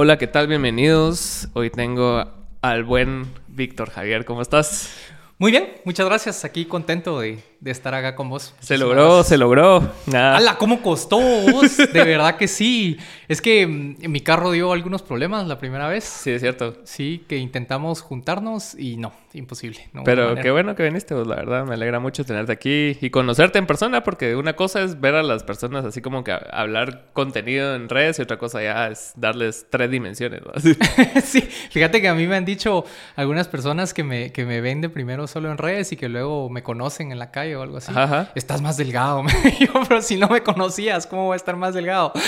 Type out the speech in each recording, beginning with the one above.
Hola, ¿qué tal? Bienvenidos. Hoy tengo al buen Víctor Javier. ¿Cómo estás? Muy bien, muchas gracias. Aquí contento de, de estar acá con vos. Se logró, se logró. Nada. ¡Hala! ¿Cómo costó vos? De verdad que sí. Es que mm, mi carro dio algunos problemas la primera vez. Sí, es cierto. Sí, que intentamos juntarnos y no, imposible. No Pero qué bueno que viniste, vos, la verdad. Me alegra mucho tenerte aquí y conocerte en persona, porque una cosa es ver a las personas así como que hablar contenido en redes y otra cosa ya es darles tres dimensiones. ¿no? sí, fíjate que a mí me han dicho algunas personas que me, que me ven de primero solo en redes y que luego me conocen en la calle o algo así. Ajá. Estás más delgado. Yo, pero si no me conocías, ¿cómo voy a estar más delgado?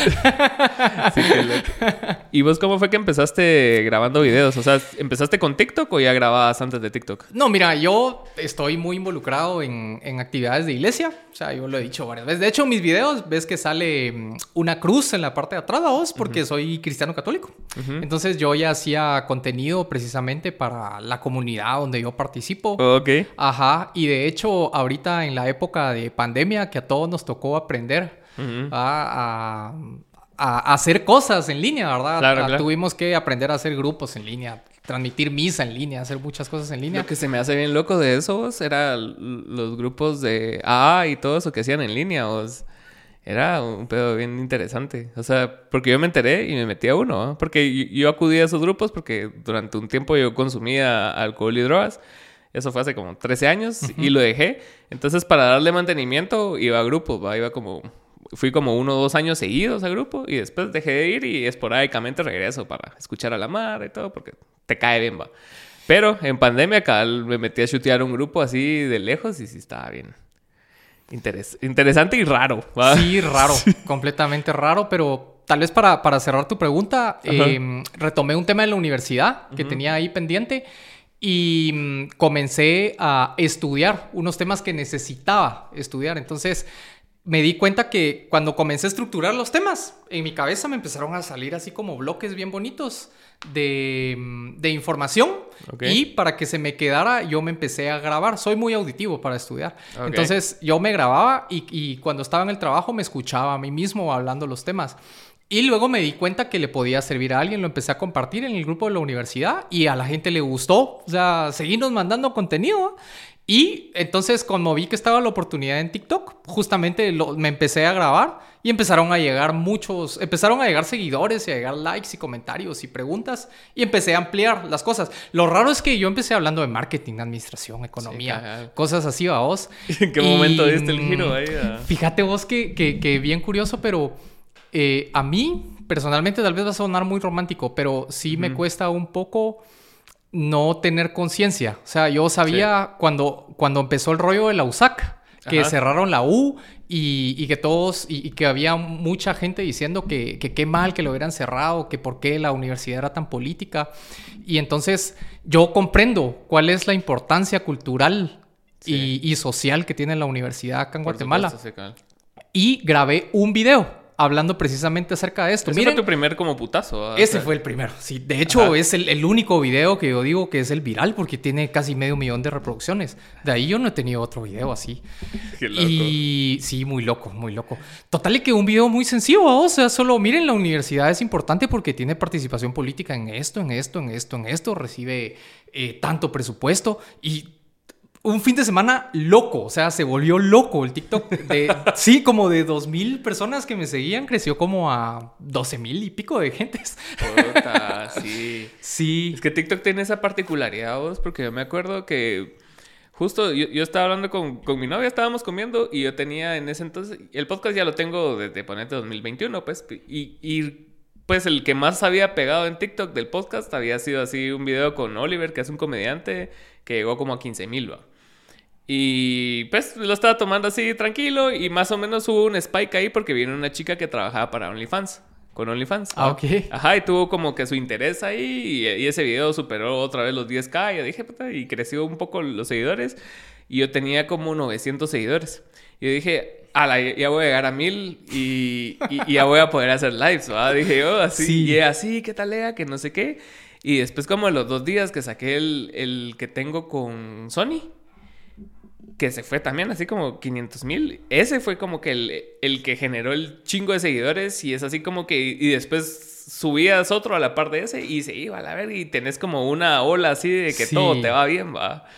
Sí, qué loco. ¿Y vos cómo fue que empezaste grabando videos? O sea, ¿empezaste con TikTok o ya grababas antes de TikTok? No, mira, yo estoy muy involucrado en, en actividades de iglesia. O sea, yo lo he dicho varias veces. De hecho, mis videos ves que sale mm, una cruz en la parte de atrás, vos, porque soy cristiano católico. Entonces yo ya hacía contenido precisamente para la comunidad donde yo participo. Ok. Ajá, y de hecho, ahorita en la época de pandemia que a todos nos tocó aprender Ujú. a, a- a hacer cosas en línea, ¿verdad? Claro, A- claro. Tuvimos que aprender a hacer grupos en línea, transmitir misa en línea, hacer muchas cosas en línea. Lo que se me hace bien loco de eso vos, era los grupos de AA y todo eso que hacían en línea. vos. Era un pedo bien interesante. O sea, porque yo me enteré y me metí a uno. ¿no? Porque yo, yo acudí a esos grupos porque durante un tiempo yo consumía alcohol y drogas. Eso fue hace como 13 años y lo dejé. Entonces, para darle mantenimiento, iba a grupos. ¿va? Iba como... Fui como uno o dos años seguidos a grupo y después dejé de ir y esporádicamente regreso para escuchar a la madre y todo porque te cae bien, va. Pero en pandemia, cabal, me metí a chutear un grupo así de lejos y sí estaba bien. interes- interesante y raro. ¿va? Sí, raro, completamente raro, pero tal vez para, para cerrar tu pregunta, eh, retomé un tema de la universidad que tenía ahí pendiente y mm, comencé a estudiar unos temas que necesitaba estudiar. Entonces me di cuenta que cuando comencé a estructurar los temas, en mi cabeza me empezaron a salir así como bloques bien bonitos de, mm, de información Ok. y para que se me quedara yo me empecé a grabar. Soy muy auditivo para estudiar. Ok. Entonces yo me grababa y, y cuando estaba en el trabajo me escuchaba a mí mismo hablando los temas. Y luego me di cuenta que le podía servir a alguien, lo empecé a compartir en el grupo de la universidad y a la gente le gustó. O sea, seguimos mandando contenido. Y entonces, como vi que estaba la oportunidad en TikTok, justamente lo- me empecé a grabar y empezaron a llegar muchos, empezaron a llegar seguidores y a llegar likes y comentarios y preguntas y empecé a ampliar las cosas. Lo raro es que yo empecé hablando de marketing, administración, economía, cosas así a vos. ¿En qué Y, momento diste el giro mm, ahí? a- Fíjate vos que, que, que bien curioso, pero eh, a mí personalmente tal vez va a sonar muy romántico, pero sí me cuesta un poco no tener conciencia. O sea, yo sabía cuando, cuando empezó el rollo de la USAC, que Ajá. cerraron la U y, y que todos, y, y que había mucha gente diciendo que, que qué mal que lo hubieran cerrado, que por qué la universidad era tan política. Y entonces yo comprendo cuál es la importancia cultural Sí. y, y social que tiene la universidad acá en Por Guatemala. supuesto, sí, cabal. Y grabé un video hablando precisamente acerca de esto. Ese Miren, fue tu primer como putazo. O ese sea, fue el primero. Sí, de hecho Ajá. es el, el único video que yo digo que es el viral porque tiene casi medio millón de reproducciones. De ahí yo no he tenido otro video así. Qué loco. Y sí, muy loco, muy loco. Total y que un video muy sencillo, ¿va? o sea, solo miren, la universidad es importante porque tiene participación política en esto, en esto, en esto, en esto, recibe eh, tanto presupuesto y un fin de semana loco, o sea, se volvió loco el TikTok. De, sí, como de 2.000 personas que me seguían, creció como a 12.000 y pico de gentes. Puta, sí. Sí. Es que TikTok tiene esa particularidad, vos, porque yo me acuerdo que justo yo, yo estaba hablando con, con mi novia, estábamos comiendo y yo tenía en ese entonces, el podcast ya lo tengo desde ponete 2021, pues, y, y pues el que más había pegado en TikTok del podcast había sido así un video con Oliver, que es un comediante que llegó como a 15 mil, va. Y pues lo estaba tomando así tranquilo y más o menos hubo un spike ahí porque vino una chica que trabajaba para OnlyFans, con OnlyFans. Ah, ok. Ajá, y tuvo como que su interés ahí y, y ese video superó otra vez los 10k. Y yo dije, puta, y creció un poco los seguidores. Y yo tenía como 900 seguidores. Y yo dije, ala, ya voy a llegar a 1000 y, y- y ya voy a poder hacer lives, ¿va? Dije yo, así, Sí. y así, ¿qué tal, Lea? Que no sé qué. Y después, como los dos días que saqué el, el que tengo con Sony, que se fue también así como 500 mil. Ese fue como que el, el que generó el chingo de seguidores y es así como que... Y después subías otro a la par de ese y se iba a la verga y tenés como una ola así de que Sí. todo te va bien, va.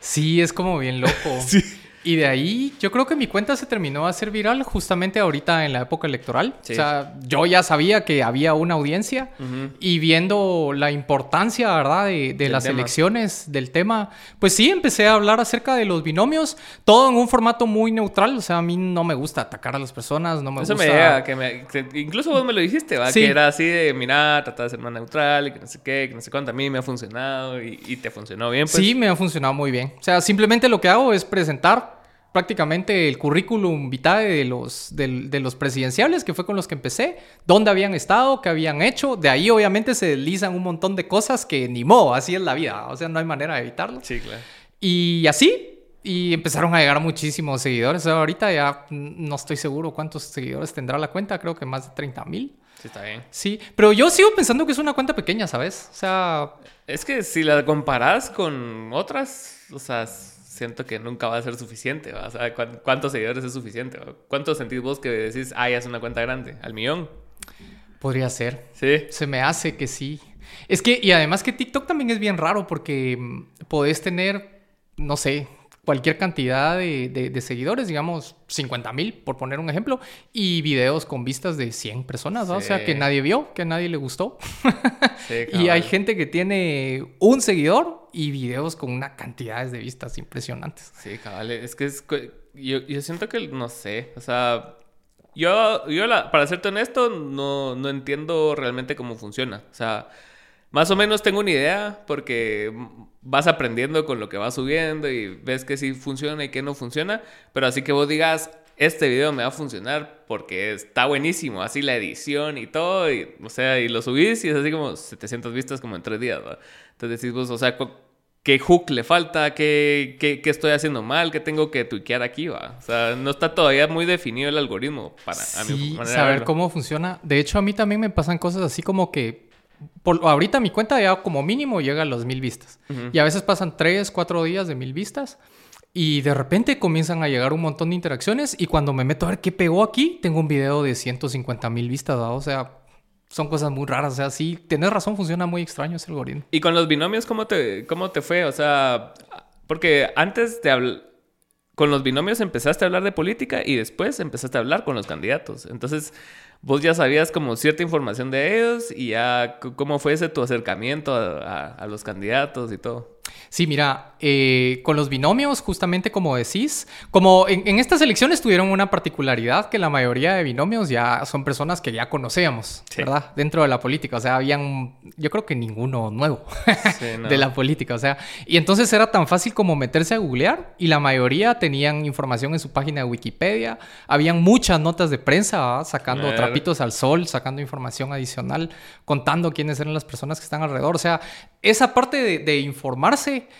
Sí, es como bien loco. Sí. Y de ahí, yo creo que mi cuenta se terminó de hacer viral justamente ahorita en la época electoral. Sí. O sea, yo ya sabía que había una audiencia Ujú. y viendo la importancia, ¿verdad?, de, las tema. elecciones, del tema, pues sí, empecé a hablar acerca de los binomios, todo en un formato muy neutral. O sea, a mí no me gusta atacar a las personas, no me Eso gusta... me llega, que me, que incluso vos me lo dijiste, ¿va? Sí. Que era así de, mira, trata de ser más neutral y que no sé qué, que no sé cuánto. A mí me ha funcionado y, y te funcionó bien, pues. Sí, me ha funcionado muy bien. O sea, simplemente lo que hago es presentar prácticamente el currículum vitae de los, de, los presidenciales, que fue con los que empecé, dónde habían estado, qué habían hecho. De ahí obviamente se deslizan un montón de cosas que ni modo, así es la vida. O sea, no hay manera de evitarlo. Sí, claro. Y así, y empezaron a llegar muchísimos seguidores. Ahorita ya no estoy seguro cuántos seguidores tendrá la cuenta, creo que más de 30 mil. Sí, está bien. Sí, pero yo sigo pensando que es una cuenta pequeña, ¿sabes? O sea, Es que si la comparas con otras, o sea, siento que nunca va a ser suficiente. ¿va? O sea, ¿cuán- ¿cuántos seguidores es suficiente? ¿va? ¿Cuántos sentís vos que decís, ah, ya es una cuenta grande? ¿Al millón? podría ser. Sí. Se me hace que sí. Es que, y además que TikTok también es bien raro porque mm, podés tener, no sé, cualquier cantidad de, de- de seguidores, digamos 50 mil, por poner un ejemplo, y videos con vistas de 100 personas, o sea, que nadie vio, que a nadie le gustó. sí y hay gente que tiene un seguidor y videos con una cantidades de vistas impresionantes. Sí, cabal. Es que es... yo siento que, no sé, o sea... Yo, yo la- para serte honesto, no, no entiendo realmente cómo funciona. O sea, más o menos tengo una idea porque vas aprendiendo con lo que vas subiendo y ves que sí funciona y que no funciona. Pero así que vos digas, este video me va a funcionar porque está buenísimo, así la edición y todo. Y, o sea, y lo subís y es así como 700 vistas como en tres días. Entonces decís vos, o sea, ¿qué hook le falta? ¿Qué, qué, qué estoy haciendo mal? ¿Qué tengo que tuiquear aquí? ¿va? O sea, no está todavía muy definido el algoritmo para a mi Sí, manera de saber verlo. cómo funciona. De hecho, a mí también me pasan cosas así como que... Por, ahorita mi cuenta ya como mínimo llega a los mil vistas. Ujú. Y a veces pasan tres, cuatro días de mil vistas. Y de repente comienzan a llegar un montón de interacciones. Y cuando me meto a ver qué pegó aquí, tengo un video de 150 mil vistas. O sea, son cosas muy raras. O sea, sí, tenés razón, funciona muy extraño ese algoritmo. ¿Y con los binomios cómo te, cómo te fue? O sea, porque antes de. Con los binomios empezaste a hablar de política y después empezaste a hablar con los candidatos. Entonces, vos ya sabías como cierta información de ellos y ya cómo fue ese tu acercamiento a- a los candidatos y todo. Sí, mira, eh, con los binomios, justamente como decís, como en, en estas elecciones tuvieron una particularidad que la mayoría de binomios ya son personas que ya conocíamos, Sí. ¿verdad? Dentro de la política, o sea, habían, yo creo que ninguno nuevo Sí, no. de la política, o sea, y entonces era tan fácil como meterse a googlear y la mayoría tenían información en su página de Wikipedia, habían muchas notas de prensa ¿verdad? sacando trapitos al sol, sacando información adicional, contando quiénes eran las personas que están alrededor, o sea, esa parte de, de informarse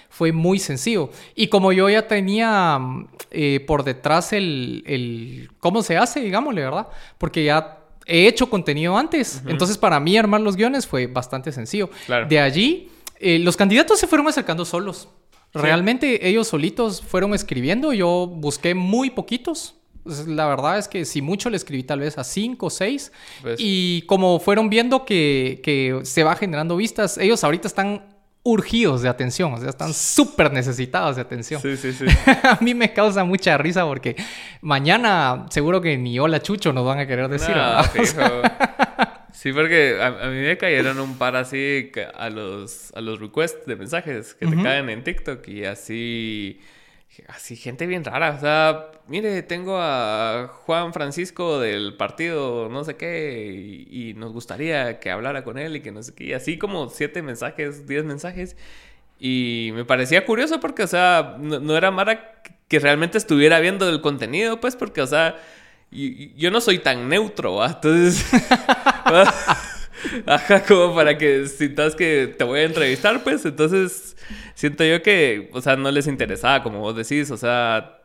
fue muy sencillo. Y como yo ya tenía mm, eh, por detrás el, el cómo se hace, digámosle, ¿verdad? Porque ya he hecho contenido antes. Entonces, para mí armar los guiones fue bastante sencillo. Claro. De allí, eh, los candidatos se fueron acercando solos. Realmente ellos solitos fueron escribiendo. Yo busqué muy poquitos. Pues, La verdad es que si mucho le escribí tal vez a cinco o seis. Pues- Y como fueron viendo que, que se va generando vistas, ellos ahorita están urgidos de atención. O sea, están súper necesitados de atención. Sí, sí, sí. a mí me causa mucha risa porque mañana seguro que ni hola chucho nos van a querer decir. Sí, porque a, a mí me cayeron un par así a los, a los requests de mensajes que te caen en TikTok y así, así gente bien rara. O sea, mire, tengo a Juan Francisco del partido no sé qué y, nos gustaría que hablara con él y que no sé qué. Y así como siete mensajes, diez mensajes. Y me parecía curioso porque, o sea, no, era Mara que realmente estuviera viendo el contenido, pues, porque, o sea, yo no soy tan neutro. Entonces. ajá, como para que sintas que te voy a entrevistar, pues, entonces siento yo que, o sea, no les interesaba, como vos decís, o sea,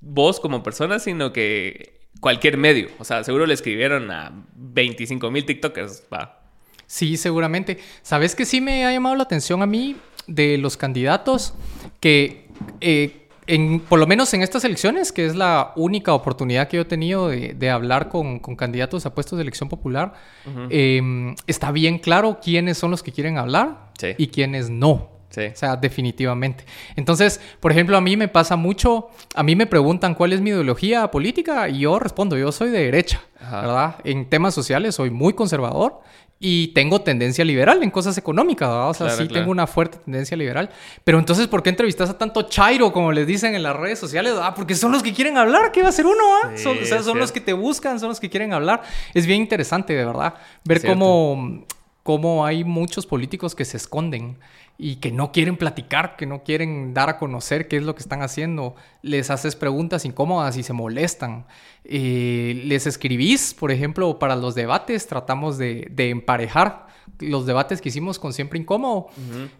vos como persona, sino que cualquier medio, o sea, seguro le escribieron a 25 mil TikTokers, va. Sí, seguramente. ¿Sabes que sí me ha llamado la atención a mí de los candidatos? Que eh, en, por lo menos en estas elecciones, que es la única oportunidad que yo he tenido de, de hablar con, con, candidatos a puestos de elección popular, uh -huh. eh, está bien claro quiénes son los que quieren hablar sí. y quiénes no. Sí. O sea, definitivamente. Entonces, por ejemplo, a mí me pasa mucho, a mí me preguntan cuál es mi ideología política y yo respondo, yo soy de derecha, Ajá. ¿verdad? En temas sociales soy muy conservador y tengo tendencia liberal en cosas económicas, ¿verdad? O sea, Claro, sí claro. tengo una fuerte tendencia liberal. Pero entonces, ¿por qué entrevistas a tanto chairo, como les dicen en las redes sociales? Ah, porque son los que quieren hablar, ¿qué va a hacer uno? Ah? Sí, son, o sea, son los que te buscan, son los que quieren hablar. Es bien interesante, de verdad, ver cómo, cómo hay muchos políticos que se esconden y que no quieren platicar, que no quieren dar a conocer qué es lo que están haciendo. Les haces preguntas incómodas y se molestan. Eh, les escribís, por ejemplo, para los debates, tratamos de, de emparejar los debates que hicimos con Siempre Incómodo.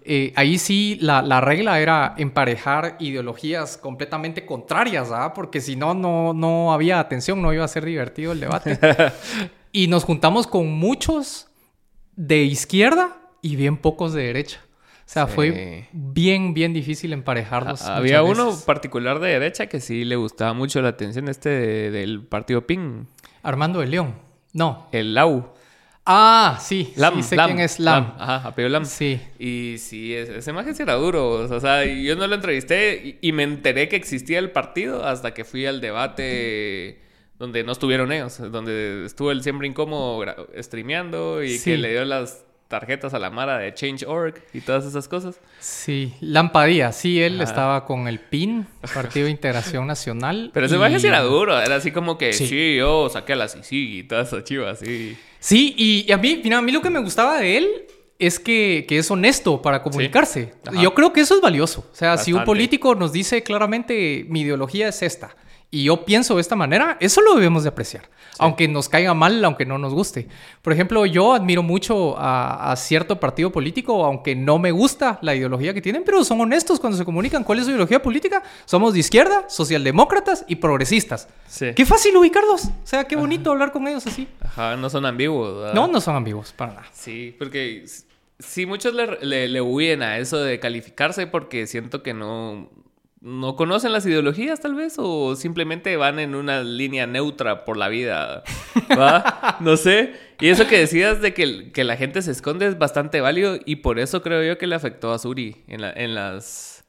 Eh, ahí sí la, la regla era emparejar ideologías completamente contrarias, ¿ah? porque si no, no, no había atención, no iba a ser divertido el debate. y nos juntamos con muchos de izquierda y bien pocos de derecha. O sea, Sí. fue bien, bien difícil emparejarlos. Ah, Había muchas uno particular de derecha que sí le gustaba mucho la atención este de- del partido PIN, Armando de León. No. el Lau. Ah, sí. Lam, sí sé Lam, quién es Lam. Ajá, apellido Lam. Sí. Y sí, ese, maje sí era duro. O sea, yo no lo entrevisté y, y me enteré que existía el partido hasta que fui al debate donde no estuvieron ellos, donde estuvo el siempre incómodo streameando y Sí. que le dio las tarjetas a la Mara de Change.org y todas esas cosas. Sí, Lampadía, sí, él Ajá. estaba con el PIN, Partido de Integración Nacional. Pero ese y- sí era duro, era así como que Sí. sí, yo saqué a la Sisi y todas esas chivas, sí. Sí, y, y a mí, mira, a mí lo que me gustaba de él es que, que es honesto para comunicarse. Ajá. Yo creo que eso es valioso. O sea, si un político nos dice claramente mi ideología es esta y yo pienso de esta manera, eso lo debemos de apreciar. Aunque nos caiga mal, aunque no nos guste. Por ejemplo, yo admiro mucho a, a cierto partido político, aunque no me gusta la ideología que tienen, pero son honestos cuando se comunican. ¿Cuál es su ideología política? Somos de izquierda, socialdemócratas y progresistas. Sí. Qué fácil ubicarlos. O sea, qué bonito hablar con ellos así. Ajá, no son ambiguos. ¿verdad? No, no son ambiguos, para nada. Sí, porque sí muchos le, le, le huyen a eso de calificarse porque siento que no, no conocen las ideologías tal vez o simplemente van en una línea neutra por la vida, ¿va? no sé. Y eso que decías de que, que la gente se esconde es bastante válido y por eso creo yo que le afectó a Suri en, la, en las...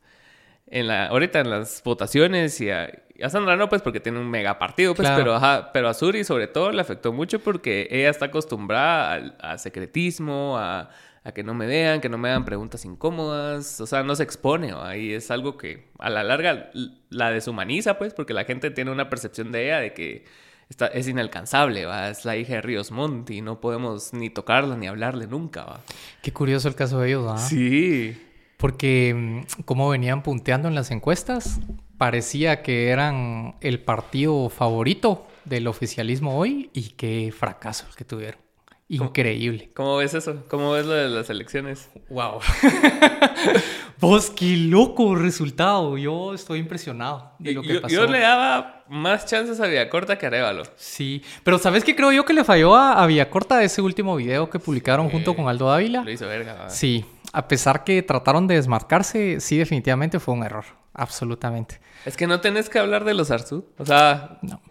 En la, ahorita en las votaciones y a, y a Sandra no, pues porque tiene un mega partido, pues, Claro. pero, ajá, pero a Suri sobre todo le afectó mucho porque ella está acostumbrada al a secretismo, a, a que no me vean, que no me hagan preguntas incómodas, o sea, no se expone, ¿va? y es algo que a la larga la deshumaniza, pues, porque la gente tiene una percepción de ella de que está, es inalcanzable, ¿va? es la hija de Ríos Montt y no podemos ni tocarla ni hablarle nunca. ¿va? Qué curioso el caso de ellos, ¿verdad? Sí. Porque mm, como venían punteando en las encuestas, parecía que eran el partido favorito del oficialismo hoy y qué fracaso el que tuvieron. Increíble. ¿Cómo ves eso? ¿Cómo ves lo de las elecciones? Wow. Vos, qué loco resultado. Yo estoy impresionado de lo que yo, pasó. yo le daba más chances a Villacorta que a Arevalo. Sí, pero ¿sabes qué creo yo que le falló a, a Villacorta ese último video que publicaron junto con Aldo Dávila? Lo hizo verga. ¿va? Sí, a pesar que trataron de desmarcarse, sí, definitivamente fue un error. Absolutamente. Es que no tenés que hablar de los Arzú. O sea, No,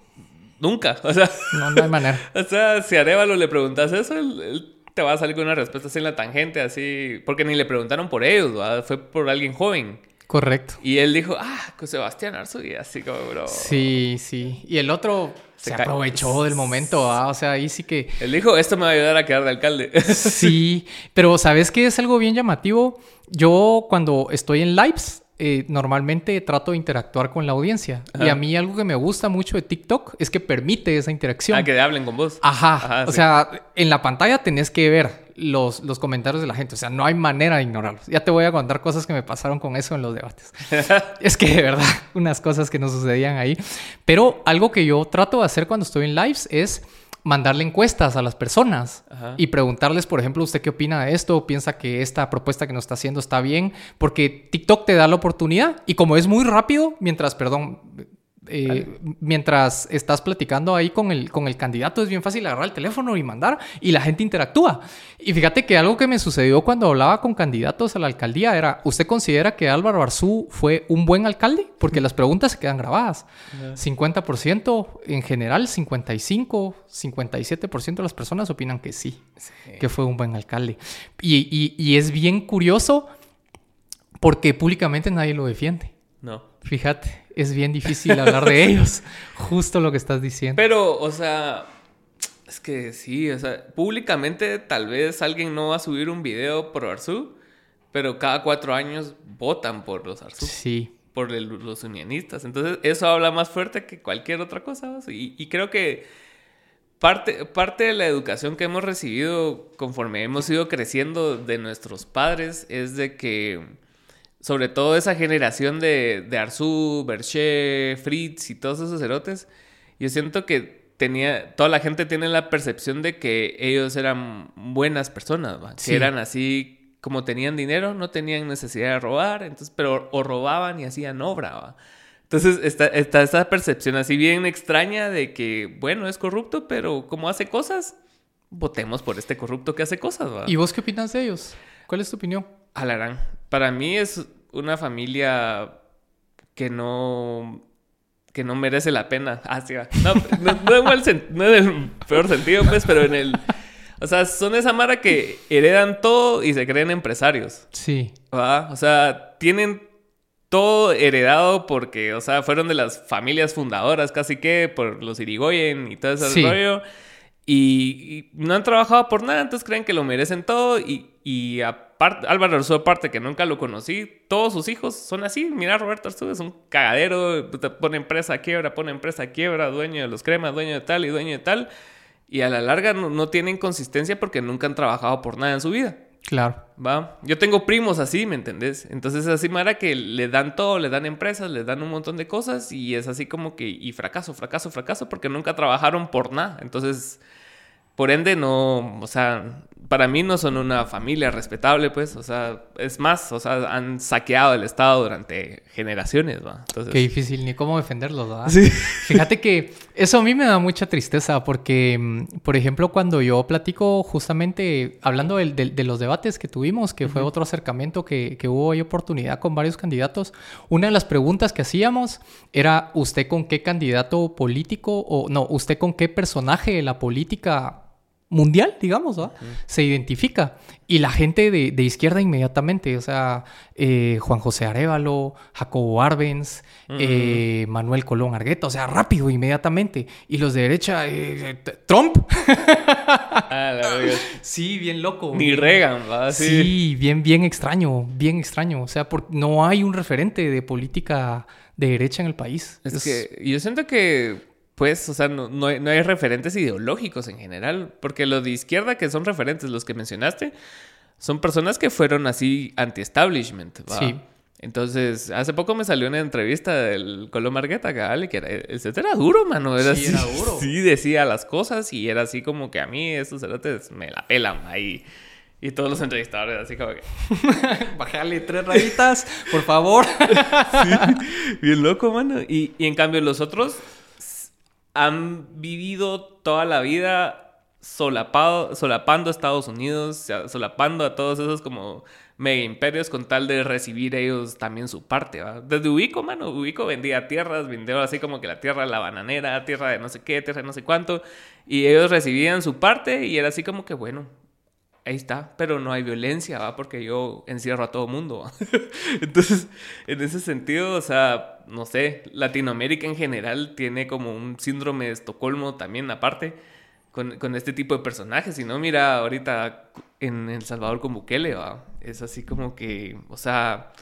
nunca. O sea, no, no hay manera. o sea si a Arevalo le preguntas eso, él, él te va a salir con una respuesta así en la tangente, así. Porque ni le preguntaron por ellos, fue por alguien joven. Correcto. Y él dijo, ah, con Sebastián Arzu. Y así como, bro. Sí, sí. Y el otro se, Se aprovechó del momento, ¿ah? O sea, ahí sí que... Él dijo, esto me va a ayudar a quedar de alcalde. Sí, pero ¿sabes qué es algo bien llamativo? Yo cuando estoy en lives, eh, normalmente trato de interactuar con la audiencia. Ajá. Y a mí algo que me gusta mucho de TikTok es que permite esa interacción. ah, que hablen con vos. Ajá. Ajá, o sí. sea, en la pantalla tenés que ver los, los comentarios de la gente. O sea, no hay manera de ignorarlos. Ya te voy a contar cosas que me pasaron con eso en los debates. es que de verdad, unas cosas que no sucedían ahí. Pero algo que yo trato de hacer cuando estoy en lives es mandarle encuestas a las personas Ajá. y preguntarles, por ejemplo, ¿usted qué opina de esto? ¿Piensa que esta propuesta que nos está haciendo está bien? Porque TikTok te da la oportunidad y como es muy rápido, mientras, perdón, eh, mientras estás platicando ahí con el, con el candidato, es bien fácil agarrar el teléfono y mandar y la gente interactúa. Y fíjate que algo que me sucedió cuando hablaba con candidatos a la alcaldía era, ¿usted considera que Álvaro Arzú fue un buen alcalde? Porque las preguntas se quedan grabadas. 50% en general, 55, 57% de las personas opinan que sí, que fue un buen alcalde. Y, y es bien curioso porque públicamente nadie lo defiende. No. Fíjate es bien difícil hablar de ellos. Justo lo que estás diciendo. Pero, o sea, es que sí, o sea, públicamente tal vez alguien no va a subir un video por Arzú, pero cada cuatro años votan por los Arzú. Sí. Por los unionistas. Entonces, eso habla más fuerte que cualquier otra cosa. Y, y creo que parte, parte de la educación que hemos recibido conforme hemos ido creciendo de nuestros padres es de que sobre todo esa generación de, de Arzú, Berché, Fritz y todos esos cerotes, yo siento que tenía, toda la gente tiene la percepción de que ellos eran buenas personas, que eran así, como tenían dinero, no tenían necesidad de robar, entonces, pero o robaban y hacían obra. Entonces está, está esa percepción así bien extraña de que, bueno, es corrupto, pero como hace cosas, votemos por este corrupto que hace cosas. ¿Y vos qué opinas de ellos? ¿Cuál es tu opinión? Alarán. Para mí es una familia que no que no merece la pena. Ah, sí, no, no, en el peor sentido, pues, pero en el... O sea, son esa mara que heredan todo y se creen empresarios. Sí. O sea, tienen todo heredado porque, o sea, fueron de las familias fundadoras casi que por los Irigoyen y todo ese rollo. Y, no han trabajado por nada, entonces creen que lo merecen todo. Y, y aparte, Álvaro Arzú, aparte que nunca lo conocí, todos sus hijos son así. Mira, Roberto Arzú es un cagadero, pone empresa a quiebra, pone empresa a quiebra, dueño de los cremas, dueño de tal y dueño de tal. Y a la larga no, no tienen consistencia porque nunca han trabajado por nada en su vida. Claro. ¿Va? Yo tengo primos así, ¿me entendés? Entonces así Mara que le dan todo, le dan empresas, le dan un montón de cosas y es así como que, y fracaso, fracaso, fracaso, porque nunca trabajaron por nada. Entonces, por ende, no, o sea, para mí no son una familia respetable, pues, o sea, es más, o sea, han saqueado el Estado durante generaciones, ¿va? Entonces... Qué difícil, ni cómo defenderlos, ¿verdad? Sí. Fíjate que eso a mí me da mucha tristeza porque, mm, por ejemplo, cuando yo platico justamente, hablando de, los debates que tuvimos, que fue otro acercamiento que, que hubo ahí oportunidad con varios candidatos, una de las preguntas que hacíamos era, ¿usted con qué candidato político o no, usted con qué personaje de la política mundial, digamos, se identifica. Y la gente de, izquierda inmediatamente, o sea, eh, Juan José Arevalo, Jacobo Arbenz, eh, Manuel Colón Argueta, o sea, rápido, inmediatamente. Y los de derecha, eh, Trump. Ah, sí, bien loco. Ni Reagan, ¿va? Sí. bien, bien extraño, bien extraño. O sea, no hay un referente de política de derecha en el país. es... que yo siento que pues, o sea, no, hay, referentes ideológicos en general, porque los de izquierda que son referentes, los que mencionaste, son personas que fueron así anti-establishment. Sí. Entonces, hace poco me salió una entrevista del Colo Margueta, que era, era duro, mano. Era sí, era duro. Sí, decía las cosas y era así como que a mí esos cerotes me la pelan ahí. Y todos los entrevistadores así como que... Bájale tres rayitas, por favor. sí, bien loco, mano. Y, y en cambio los otros han vivido toda la vida solapado, solapando a Estados Unidos, solapando a todos esos como mega imperios con tal de recibir ellos también su parte, ¿va? Desde Ubico, mano, Ubico vendía tierras, vendió así como que la tierra la bananera, tierra de no sé qué, tierra de no sé cuánto, y ellos recibían su parte y era así como que, bueno, ahí está, pero no hay violencia, ¿va? Porque yo encierro a todo mundo. Entonces, en ese sentido, o sea, no sé, Latinoamérica en general tiene como un síndrome de Estocolmo también aparte con, con este tipo de personajes. Y no, mira, ahorita en El Salvador con Bukele, ¿va? Es así como que, o sea,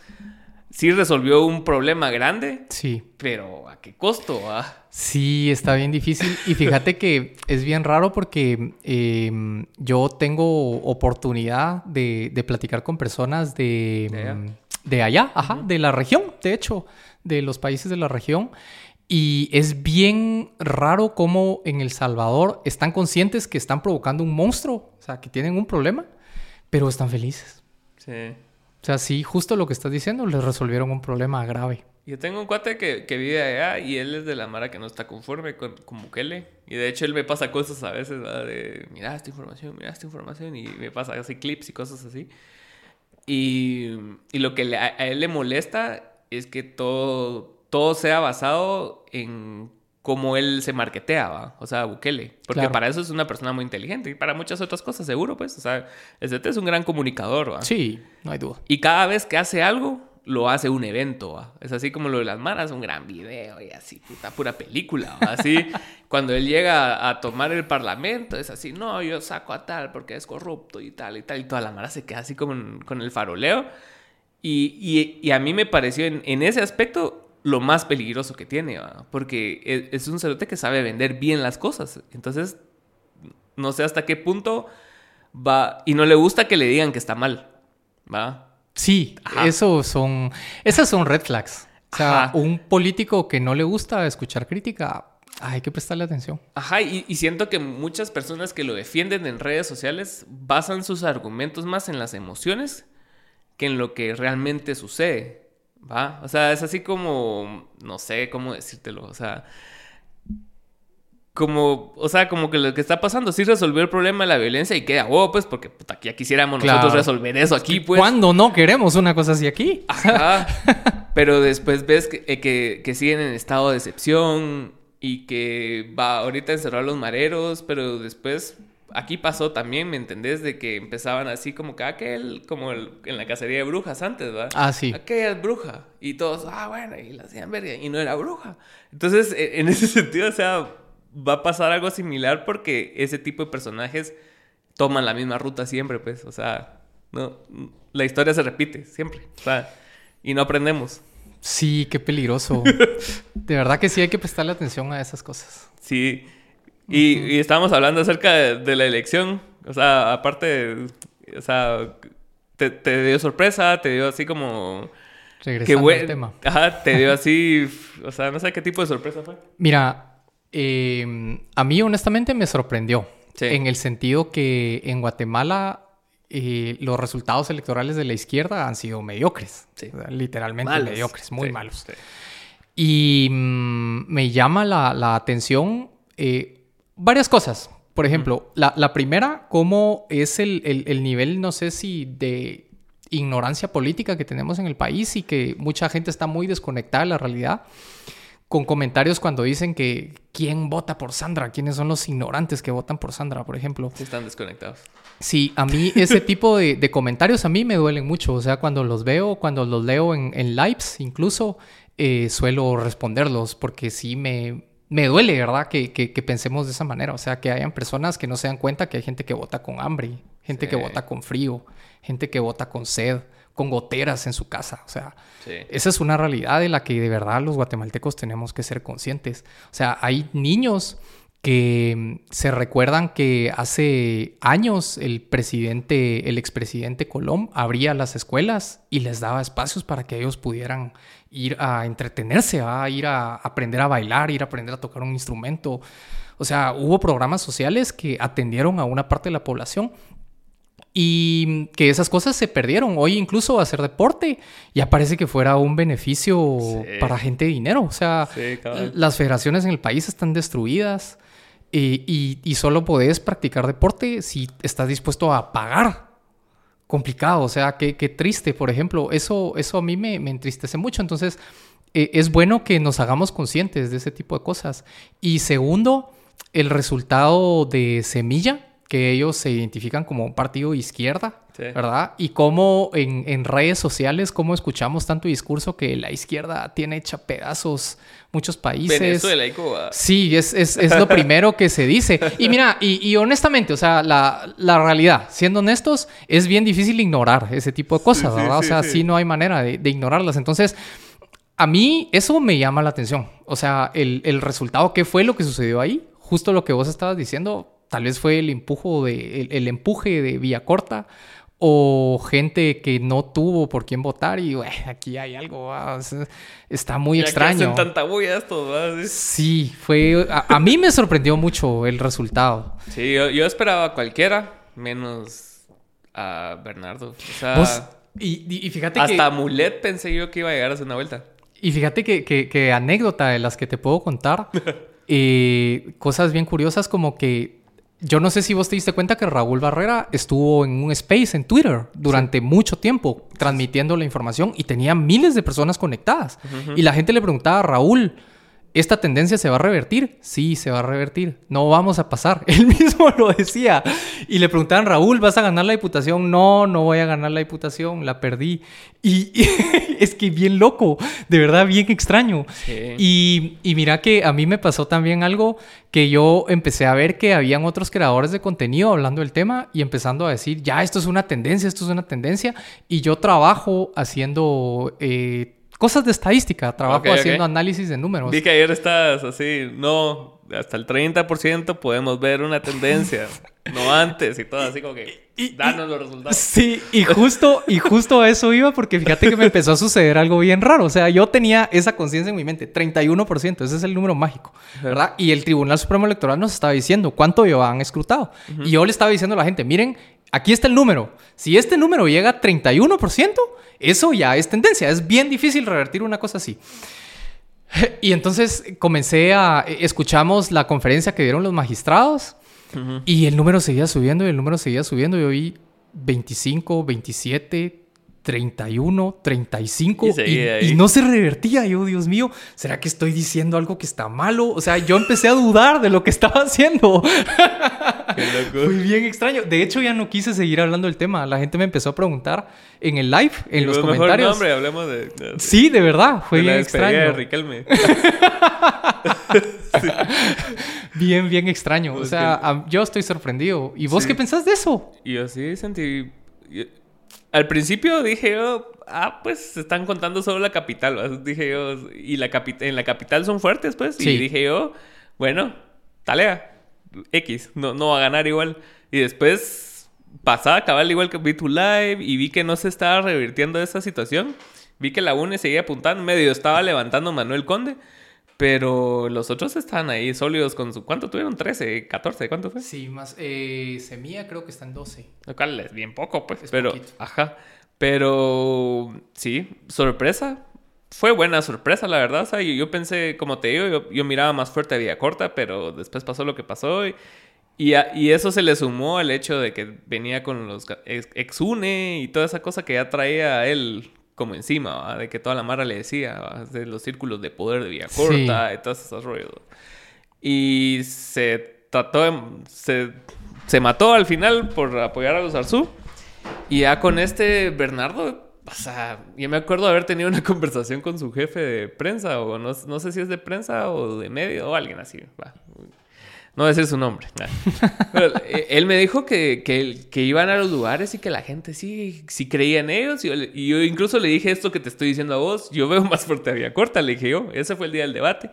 sí resolvió un problema grande. Sí. Pero ¿a qué costo? Ah? Sí, está bien difícil. Y fíjate que es bien raro porque em, yo tengo oportunidad de, de, platicar con personas de, de allá, ajá, de la región, de hecho, de los países de la región. Y es bien raro cómo en El Salvador están conscientes que están provocando un monstruo, o sea, que tienen un problema, pero están felices. Sí. O sea, sí, justo lo que estás diciendo, les resolvieron un problema grave. Yo tengo un cuate que, que vive allá y él es de la mara que no está conforme con, con Bukele. Y de hecho él me pasa cosas a veces, ¿verdad? De, mira esta información, mira esta información. Y me pasa así clips y cosas así. Y, y lo que le- a, a él le molesta es que todo, todo sea basado en cómo él se marketea, ¿va? O sea, Bukele. Porque Claro. para eso es una persona muy inteligente. Y para muchas otras cosas, seguro, pues. O sea, CT es un gran comunicador, ¿va? Sí, no hay duda. Y cada vez que hace algo, lo hace un evento. ¿va? Es así como lo de las maras, un gran video y así, puta pura película. ¿va? Así, cuando él llega a tomar el parlamento, es así, no, yo saco a tal porque es corrupto y tal y tal. Y toda la mara se queda así con, con el faroleo. Y, y- y a mí me pareció en, en ese aspecto lo más peligroso que tiene, ¿va? porque es, es un cerote que sabe vender bien las cosas. Entonces, no sé hasta qué punto va. Y no le gusta que le digan que está mal. ¿Va? Sí, Ajá. eso son, esas son red flags. O sea, Ajá. un político que no le gusta escuchar crítica, hay que prestarle atención. Ajá, y, y siento que muchas personas que lo defienden en redes sociales basan sus argumentos más en las emociones que en lo que realmente sucede, ¿va? O sea, es así como, no sé cómo decírtelo, o sea, como, o sea, como que lo que está pasando, sí resolvió el problema de la violencia y queda, oh, pues, porque puta, que ya quisiéramos Claro. nosotros resolver eso aquí, pues. ¿Cuándo no queremos una cosa así aquí? Ajá. Pero después ves que, eh, que, que siguen en estado de excepción y que va ahorita a encerrar a los mareros, pero después aquí pasó también, ¿me entendés? De que empezaban así como que aquel, como el- en la cacería de brujas antes, ¿verdad? Ah, sí. Aquella es bruja. Y todos, ah, bueno, y la hacían verga y no era bruja. Entonces, e- en ese sentido, o sea, va a pasar algo similar porque ese tipo de personajes toman la misma ruta siempre, pues, o sea, no, la historia se repite siempre, o sea, y no aprendemos. Sí, qué peligroso. De verdad que sí hay que prestarle atención a esas cosas. Sí, y, y estábamos hablando acerca de, de la elección, o sea, aparte, o sea, te, te dio sorpresa, te dio así como... Regresando al tema. Ajá, te dio así, o sea, no sé qué tipo de sorpresa fue. Mira, eh, a mí honestamente me sorprendió. Sí. En el sentido que en Guatemala eh, los resultados electorales de la izquierda han sido mediocres. Sí. O sea, literalmente Malos. mediocres, muy Sí, malos. sí. Y mm, me llama la, la atención eh, varias cosas. Por ejemplo, la, la primera, cómo es el, el- el nivel, no sé si de ignorancia política que tenemos en el país y que mucha gente está muy desconectada de la realidad. Con comentarios cuando dicen que quién vota por Sandra, quiénes son los ignorantes que votan por Sandra, por ejemplo. Sí están desconectados. Sí, a mí ese tipo de, de comentarios a mí me duelen mucho. O sea, cuando los veo, cuando los leo en, en lives, incluso eh, suelo responderlos porque sí me, me duele, ¿verdad? Que, que- que pensemos de esa manera. O sea, que hayan personas que no se dan cuenta que hay gente que vota con hambre, gente que vota con frío, gente que vota con sed, con goteras en su casa. O sea, Sí. esa es una realidad de la que de verdad los guatemaltecos tenemos que ser conscientes. O sea, hay niños que se recuerdan que hace años el presidente, el expresidente Colón abría las escuelas y les daba espacios para que ellos pudieran ir a entretenerse, a ir a aprender a bailar, ir a aprender a tocar un instrumento. O sea, hubo programas sociales que atendieron a una parte de la población y que esas cosas se perdieron. Hoy incluso hacer deporte ya parece que fuera un beneficio Sí. para gente de dinero. O sea, Sí, las federaciones en el país están destruidas eh, y, solo podés practicar deporte si estás dispuesto a pagar. Complicado, o sea, qué, qué triste, por ejemplo. Eso, eso a mí me, me entristece mucho. Entonces, eh, es bueno que nos hagamos conscientes de ese tipo de cosas. Y segundo, el resultado de Semilla, que ellos se identifican como un partido de izquierda, Sí. ¿verdad? Y cómo en, en redes sociales, cómo escuchamos tanto discurso que la izquierda tiene hecha pedazos muchos países. Venezuela y Cuba. Sí, es, es, es lo primero que se dice. Y mira, y, y honestamente, o sea, la, la realidad, siendo honestos, es bien difícil ignorar ese tipo de cosas, Sí, sí, ¿verdad? o sea, sí. sí no hay manera de, de ignorarlas. Entonces, a mí eso me llama la atención. O sea, el, el resultado, ¿qué fue lo que sucedió ahí? Justo lo que vos estabas diciendo, tal vez fue el empujo de, el, el empuje de Villacorta o gente que no tuvo por quién votar y "Güey, aquí hay algo, sea, está muy que extraño. hacen tanta bulla ¿verdad? Sí, fue. A, a mí me sorprendió mucho el resultado. Sí, yo, yo esperaba a cualquiera, menos a Bernardo. O sea, Vos- y, y- y fíjate hasta que. Mulet pensé yo que iba a llegar a hacer una vuelta. Y fíjate que, que, que anécdota de las que te puedo contar, eh, cosas bien curiosas como que yo no sé si vos te diste cuenta que Raúl Barrera estuvo en un space en Twitter durante mucho tiempo transmitiendo la información y tenía miles de personas conectadas. Y la gente le preguntaba a Raúl, ¿esta tendencia se va a revertir? Sí, se va a revertir. No vamos a pasar. Él mismo lo decía. Y le preguntaban, Raúl, ¿vas a ganar la diputación? No, no voy a ganar la diputación, la perdí. Y, es que bien loco, de verdad bien extraño. Y, y mira que a mí me pasó también algo que yo empecé a ver que habían otros creadores de contenido hablando del tema y empezando a decir, ya, esto es una tendencia, esto es una tendencia. Y yo trabajo haciendo... Eh, cosas de estadística, trabajo haciendo análisis de números. Vi que ayer estás así, no, hasta el 30% podemos ver una tendencia, no antes y todo así como que y, danos los resultados. Sí, y justo, y justo a eso iba porque fíjate que me empezó a suceder algo bien raro, o sea, yo tenía esa conciencia en mi mente, 31%, ese es el número mágico, ¿verdad? Y el Tribunal Supremo Electoral nos estaba diciendo cuánto llevaban escrutado. Y yo le estaba diciendo a la gente, miren, aquí está el número, si este número llega a 31%, eso ya es tendencia, es bien difícil revertir una cosa así. Y entonces comencé a, escuchamos la conferencia que dieron los magistrados y el número seguía subiendo y el número seguía subiendo. Yo vi 25, 27, 31, 35 y, y, no se revertía. Yo, Dios mío, ¿será que estoy diciendo algo que está malo? O sea, yo empecé a dudar de lo que estaba haciendo. Qué loco. Fue bien extraño. De hecho, ya no quise seguir hablando del tema. La gente me empezó a preguntar en el live, en los comentarios. Nombre, hablemos de, Sí, de verdad, fue bien extraño. De Riquelme. Bien, bien extraño. O sea, yo estoy sorprendido. ¿Y vos qué pensás de eso? Yo sí sentí al principio dije yo, ah, pues se están contando solo la capital. Dije yo, y la en la capital son fuertes, pues. Y dije yo, bueno, talea, X, no, no va a ganar igual. Y después pasaba cabal igual que vi tu live y vi que no se estaba revirtiendo esa situación. Vi que la UNE seguía apuntando, medio estaba levantando Manuel Conde. Pero los otros están ahí sólidos con su... ¿Cuánto tuvieron? ¿13? ¿14? ¿Cuánto fue? Sí, más... Eh, Semilla creo que está en 12. Lo cual es bien poco, pues. pero... Ajá. Pero... Sí, sorpresa. Fue buena sorpresa, la verdad. O sea, yo, pensé, como te digo, yo, miraba más fuerte a Vía Corta, pero después pasó lo que pasó y... Y, y, eso se le sumó al hecho de que venía con los ex, ex-UNE y toda esa cosa que ya traía él como encima, de que toda la mara le decía, de los círculos de poder de Vía Corta, de todos esos rollos. Y se trató, se, se mató al final por apoyar a los Arzú. Y ya con este Bernardo, o sea, yo me acuerdo de haber tenido una conversación con su jefe de prensa, o no, no sé si es de prensa o de medio, o alguien así. No voy a decir su nombre. Eh, él me dijo que, que, iban a los lugares y que la gente sí, sí creía en ellos. Y yo, incluso le dije esto que te estoy diciendo a vos. Yo veo más fuerte a Vía Corta, le dije yo. Ese fue el día del debate.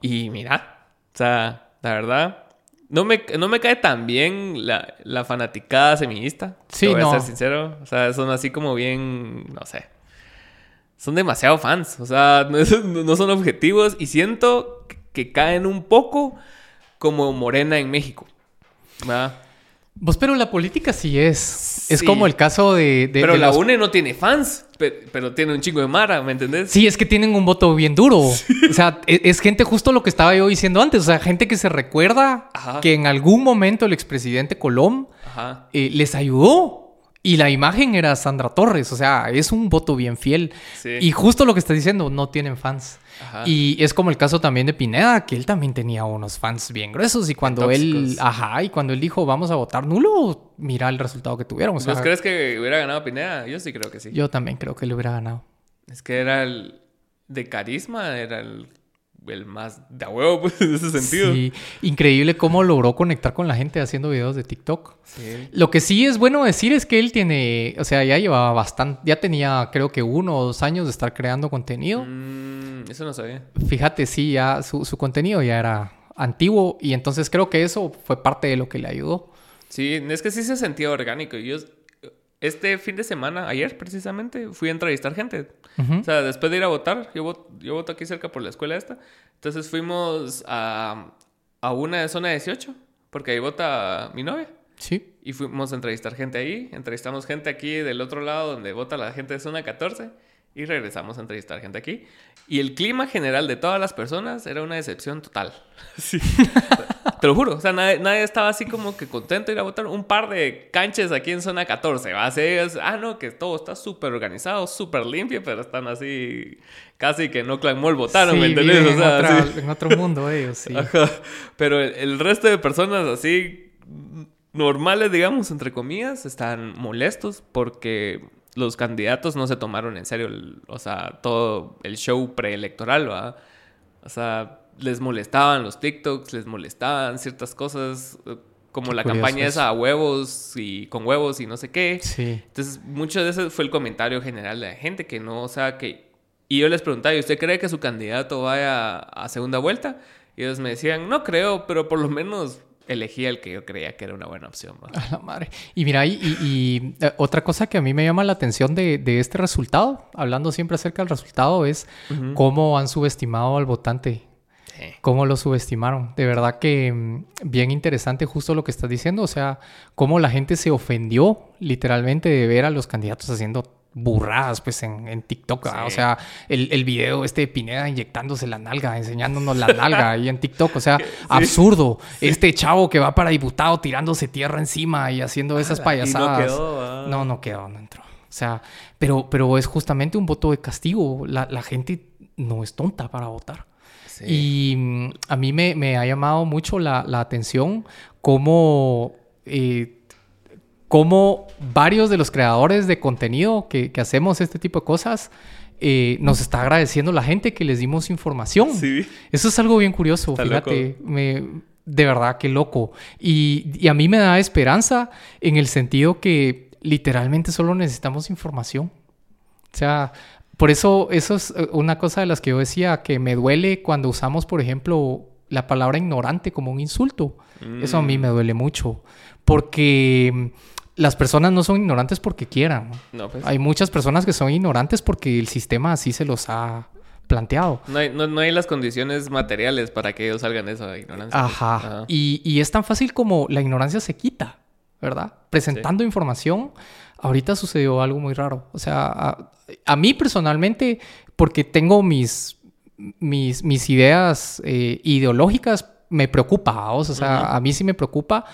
Y mira, o sea, la verdad, no me, no me cae tan bien la, la fanaticada semillista. Sí, voy a ser sincero. O sea, son así como bien, no sé. Son demasiado fans. O sea, no, no son objetivos. Y siento que caen un poco como Morena en México. ¿verdad? Vos, pero la política sí es. Es como el caso de. pero la UNE no tiene fans, pero, tiene un chingo de Mara, ¿me entendés? Sí, es que tienen un voto bien duro. O sea, e, es, gente justo lo que estaba yo diciendo antes. O sea, gente que se recuerda que en algún momento el expresidente Colón eh, les ayudó. Y la imagen era Sandra Torres, o sea, es un voto bien fiel. Y justo lo que está diciendo, no tienen fans. Y es como el caso también de Pineda, que él también tenía unos fans bien gruesos. Y cuando él, ajá, y cuando él dijo vamos a votar nulo, mira el resultado que tuvieron. ¿Vos crees que hubiera ganado Pineda? Yo sí creo que sí. Yo también creo que le hubiera ganado. Es que era el de carisma, era el el más de huevo, pues, en ese sentido. Sí, increíble cómo logró conectar con la gente haciendo videos de TikTok. Sí. Lo que sí es bueno decir es que él tiene, o sea, ya llevaba bastante, ya tenía creo que uno o dos años de estar creando contenido. Mm, eso no sabía. Fíjate, sí, ya su, su contenido ya era antiguo y entonces creo que eso fue parte de lo que le ayudó. Sí, es que sí se sentía orgánico. Yo este fin de semana, ayer precisamente, fui a entrevistar gente. O sea, después de ir a votar, yo voto, yo voto aquí cerca por la escuela esta. Entonces fuimos a, a una de zona 18, porque ahí vota mi novia. Sí. Y fuimos a entrevistar gente ahí. Entrevistamos gente aquí del otro lado donde vota la gente de zona 14. Y regresamos a entrevistar gente aquí. Y el clima general de todas las personas era una decepción total. Sí. Te lo juro. O sea, nadie, nadie, estaba así como que contento de ir a votar. Un par de canches aquí en zona 14. ¿va? Así, ah, no, que todo está súper organizado, súper limpio, pero están así casi que no Clan Mall votaron, ¿me entiendes? O sea, en, otro mundo ellos, sí. Ajá. Pero el, el resto de personas así normales, digamos, entre comillas, están molestos porque los candidatos no se tomaron en serio, o sea, todo el show preelectoral, ¿va? O sea, les molestaban los TikToks, les molestaban ciertas cosas, eh, como la campaña esa a huevos y con huevos y no sé qué. Sí. Entonces, mucho de ese fue el comentario general de la gente, que no, o sea, que... Y yo les preguntaba, ¿y usted cree que su candidato vaya a segunda vuelta? Y ellos me decían, no creo, pero por lo menos elegí el que yo creía que era una buena opción. A la madre. Y mira, y, y, eh, otra cosa que a mí me llama la atención de, de este resultado, hablando siempre acerca del resultado, es cómo han subestimado al votante. Cómo lo subestimaron. De verdad que mm, bien interesante justo lo que estás diciendo. O sea, cómo la gente se ofendió literalmente de ver a los candidatos haciendo burradas pues en, en TikTok. O sea, el, el, video este de Pineda inyectándose la nalga, enseñándonos la nalga ahí en TikTok. O sea, absurdo. Este chavo que va para diputado tirándose tierra encima y haciendo esas payasadas. no quedó. No, no quedó, no entró. O sea, pero, pero es justamente un voto de castigo. La, la gente no es tonta para votar. Y mm, a mí me, me, ha llamado mucho la, la atención cómo... Eh, cómo varios de los creadores de contenido que, hacemos este tipo de cosas eh, nos está agradeciendo la gente que les dimos información. Sí. Eso es algo bien curioso, fíjate. de verdad, qué loco. Y, a mí me da esperanza en el sentido que literalmente solo necesitamos información. O sea, por eso, eso es eh, una cosa de las que yo decía que me duele cuando usamos, por ejemplo, la palabra ignorante como un insulto. Eso a mí mm. me duele mucho. Porque las personas no son ignorantes porque quieran. Pues. Hay muchas personas que son ignorantes porque el sistema así se los ha planteado. No hay, no, hay las condiciones materiales para que ellos salgan de esa ignorancia. Ajá. Y, y, es tan fácil como la ignorancia se quita, ¿verdad? Presentando información, ahorita sucedió algo muy raro. O sea, a, mí personalmente, porque tengo mis, mis, mis ideas eh, ideológicas, me preocupa, o sea, a mí sí me preocupa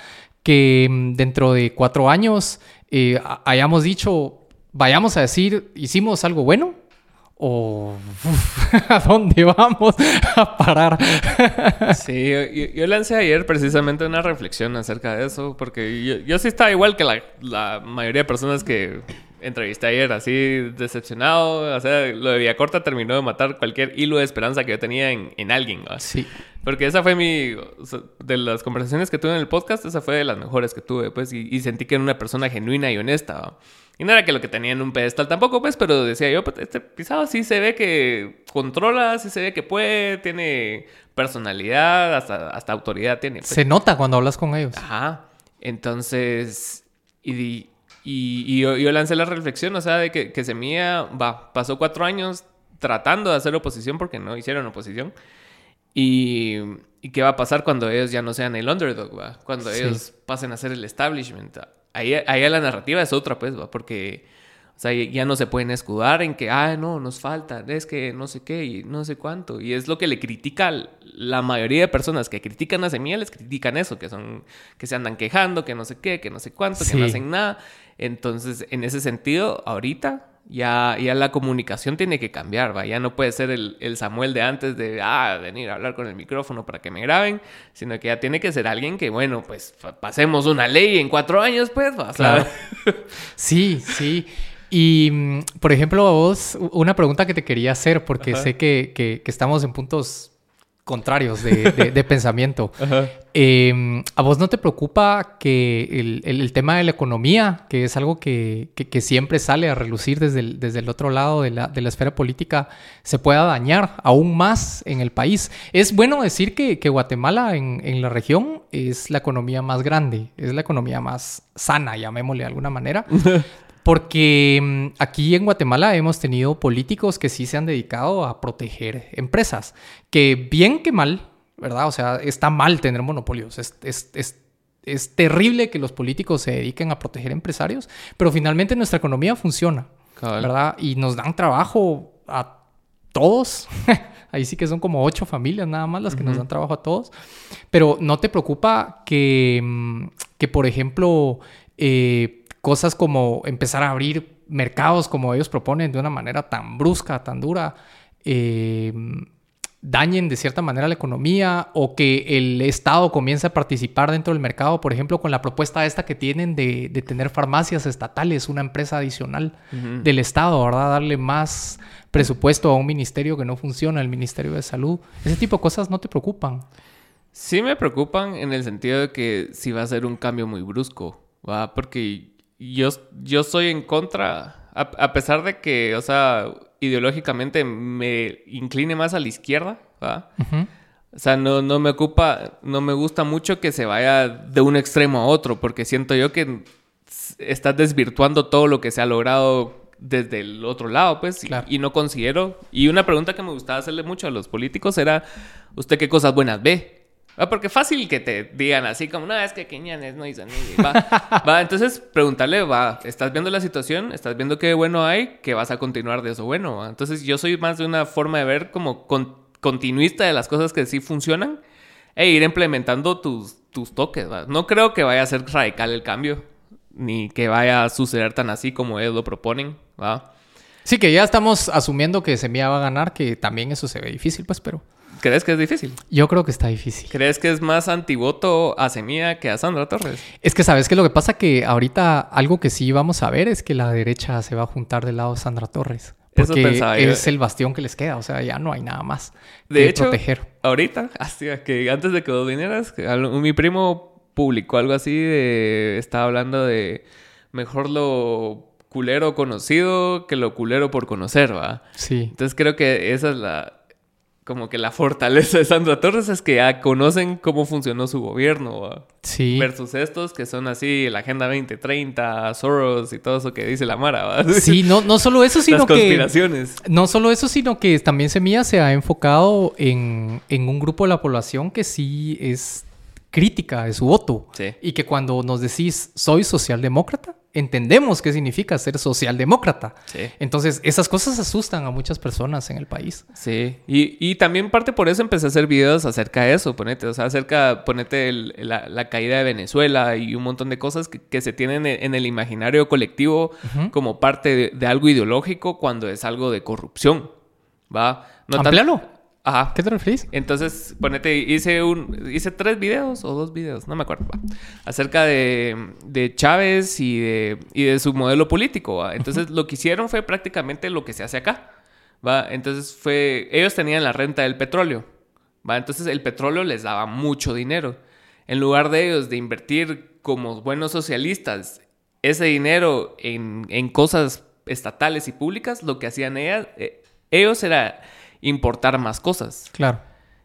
que mm, dentro de cuatro años eh, hayamos dicho, vayamos a decir, hicimos algo bueno. ¿O a dónde vamos a parar? sí, yo, lancé ayer precisamente una reflexión acerca de eso, porque yo, sí estaba igual que la mayoría de personas que entrevisté ayer, así decepcionado. O sea, lo de Villacorta terminó de matar cualquier hilo de esperanza que yo tenía en, en alguien. Sí. Porque esa fue mi. de las conversaciones que tuve en el podcast, esa fue de las mejores que tuve, pues. Y, sentí que era una persona genuina y honesta. Y no era que lo que tenía en un pedestal tampoco, pues, pero decía yo, pues, este pisado sí se ve que controla, sí se ve que puede, tiene personalidad, hasta, hasta autoridad tiene. Pues. Se nota cuando hablas con ellos. Ajá. Entonces. Y, y, yo, lancé la reflexión, o sea, de que, que Semilla, va, pasó cuatro años tratando de hacer oposición porque no hicieron oposición. Y, y qué va a pasar cuando ellos ya no sean el underdog, ¿va? Cuando ellos pasen a ser el establishment. Ahí, ahí la narrativa es otra, pues, ¿va? Porque o sea, ya no se pueden escudar en que, ah, no, nos falta, es que no sé qué y no sé cuánto. Y es lo que le critica la mayoría de personas que critican a Semilla, les critican eso, que son, que se andan quejando, que no sé qué, que no sé cuánto, que no hacen nada. Entonces, en ese sentido, ahorita ya, ya la comunicación tiene que cambiar, ¿va? Ya no puede ser el, el, Samuel de antes de, ah, venir a hablar con el micrófono para que me graben, sino que ya tiene que ser alguien que, bueno, pues pasemos una ley en cuatro años, pues, ¿va? Claro. sí, sí. Y, mm, por ejemplo, a vos, una pregunta que te quería hacer, porque sé que, que, estamos en puntos contrarios de, de, pensamiento. Eh, ¿A vos no te preocupa que el, el, tema de la economía, que es algo que, que siempre sale a relucir desde el, desde el otro lado de la, de la, esfera política, se pueda dañar aún más en el país? Es bueno decir que, Guatemala en, en, la región es la economía más grande, es la economía más sana, llamémosle de alguna manera. Porque mm, aquí en Guatemala hemos tenido políticos que sí se han dedicado a proteger empresas. Que bien que mal, ¿verdad? O sea, está mal tener monopolios. Es, es, es, terrible que los políticos se dediquen a proteger empresarios, pero finalmente nuestra economía funciona. Cabal. ¿verdad? Y nos dan trabajo a todos. Ahí sí que son como ocho familias nada más las que nos Ujú. dan trabajo a todos. Pero no te preocupa que, mm, que por ejemplo, eh, cosas como empezar a abrir mercados como ellos proponen de una manera tan brusca, tan dura, eh, dañen de cierta manera la economía o que el Estado comience a participar dentro del mercado, por ejemplo, con la propuesta esta que tienen de, de tener farmacias estatales, una empresa adicional del Estado, ¿verdad? Darle más presupuesto a un ministerio que no funciona, el Ministerio de Salud. Ese tipo de cosas no te preocupan. Sí me preocupan en el sentido de que si va a ser un cambio muy brusco, ¿va? Porque yo, yo soy en contra, a, a pesar de que, o sea, ideológicamente me incline más a la izquierda, ¿va? O sea, no, no me ocupa, no me gusta mucho que se vaya de un extremo a otro, porque siento yo que estás desvirtuando todo lo que se ha logrado desde el otro lado, pues, y- y, no considero. Y una pregunta que me gustaba hacerle mucho a los políticos era, ¿usted qué cosas buenas ve? Ah, Porque fácil que te digan así como, no, es que Quiñones no hizo ni... Va, va, entonces preguntarle, va, ¿estás viendo la situación? ¿Estás viendo qué bueno hay? Que vas a continuar de eso bueno, va? Entonces yo soy más de una forma de ver como con- continuista de las cosas que sí funcionan e ir implementando tus, tus toques, va. No creo que vaya a ser radical el cambio, ni que vaya a suceder tan así como ellos lo proponen, va. Sí, que ya estamos asumiendo que Semilla va a ganar, que también eso se ve difícil, pues, pero ¿Crees que es difícil? yo creo que está difícil. ¿Crees que es más antivoto a Semilla que a Sandra Torres? Es que sabes que lo que pasa que ahorita algo que sí vamos a ver es que la derecha se va a juntar del lado de Sandra Torres. Eso Porque pensaba yo. es el bastión que les queda, o sea, ya no hay nada más De que hecho, proteger. ahorita, hostia, que antes de que vos vinieras, mi primo publicó algo así de... Estaba hablando de mejor lo culero conocido que lo culero por conocer, ¿va? Sí. Entonces creo que esa es la... Como que la fortaleza de Sandra Torres es que ya conocen cómo funcionó su gobierno. Sí. Versus estos que son así, la Agenda 2030, Soros y todo eso que dice la Mara, ¿va? Sí, no, no solo eso, sino Las que... conspiraciones. No solo eso, sino que también Semilla se ha enfocado en, en un grupo de la población que sí es crítica de su voto. Sí. Y que cuando nos decís soy socialdemócrata, entendemos qué significa ser socialdemócrata. Sí. Entonces, esas cosas asustan a muchas personas en el país. Sí, y, y también parte por eso empecé a hacer videos acerca de eso, ponete, o sea, acerca, ponete el- la, la caída de Venezuela y un montón de cosas que, que se tienen en, el imaginario colectivo como parte de, de algo ideológico cuando es algo de corrupción, ¿va? No tan-. Ajá. ¿Qué te referís? Entonces, ponete, hice un, hice tres videos o dos videos, no me acuerdo, va, acerca de, de Chávez y de, y de su modelo político, va. Entonces, lo que hicieron fue prácticamente lo que se hace acá, va. Entonces, fue, ellos tenían la renta del petróleo, va. Entonces, el petróleo les daba mucho dinero. En lugar de ellos de invertir como buenos socialistas ese dinero en, en cosas estatales y públicas, lo que hacían ellas, eh, ellos era importar más cosas. Claro.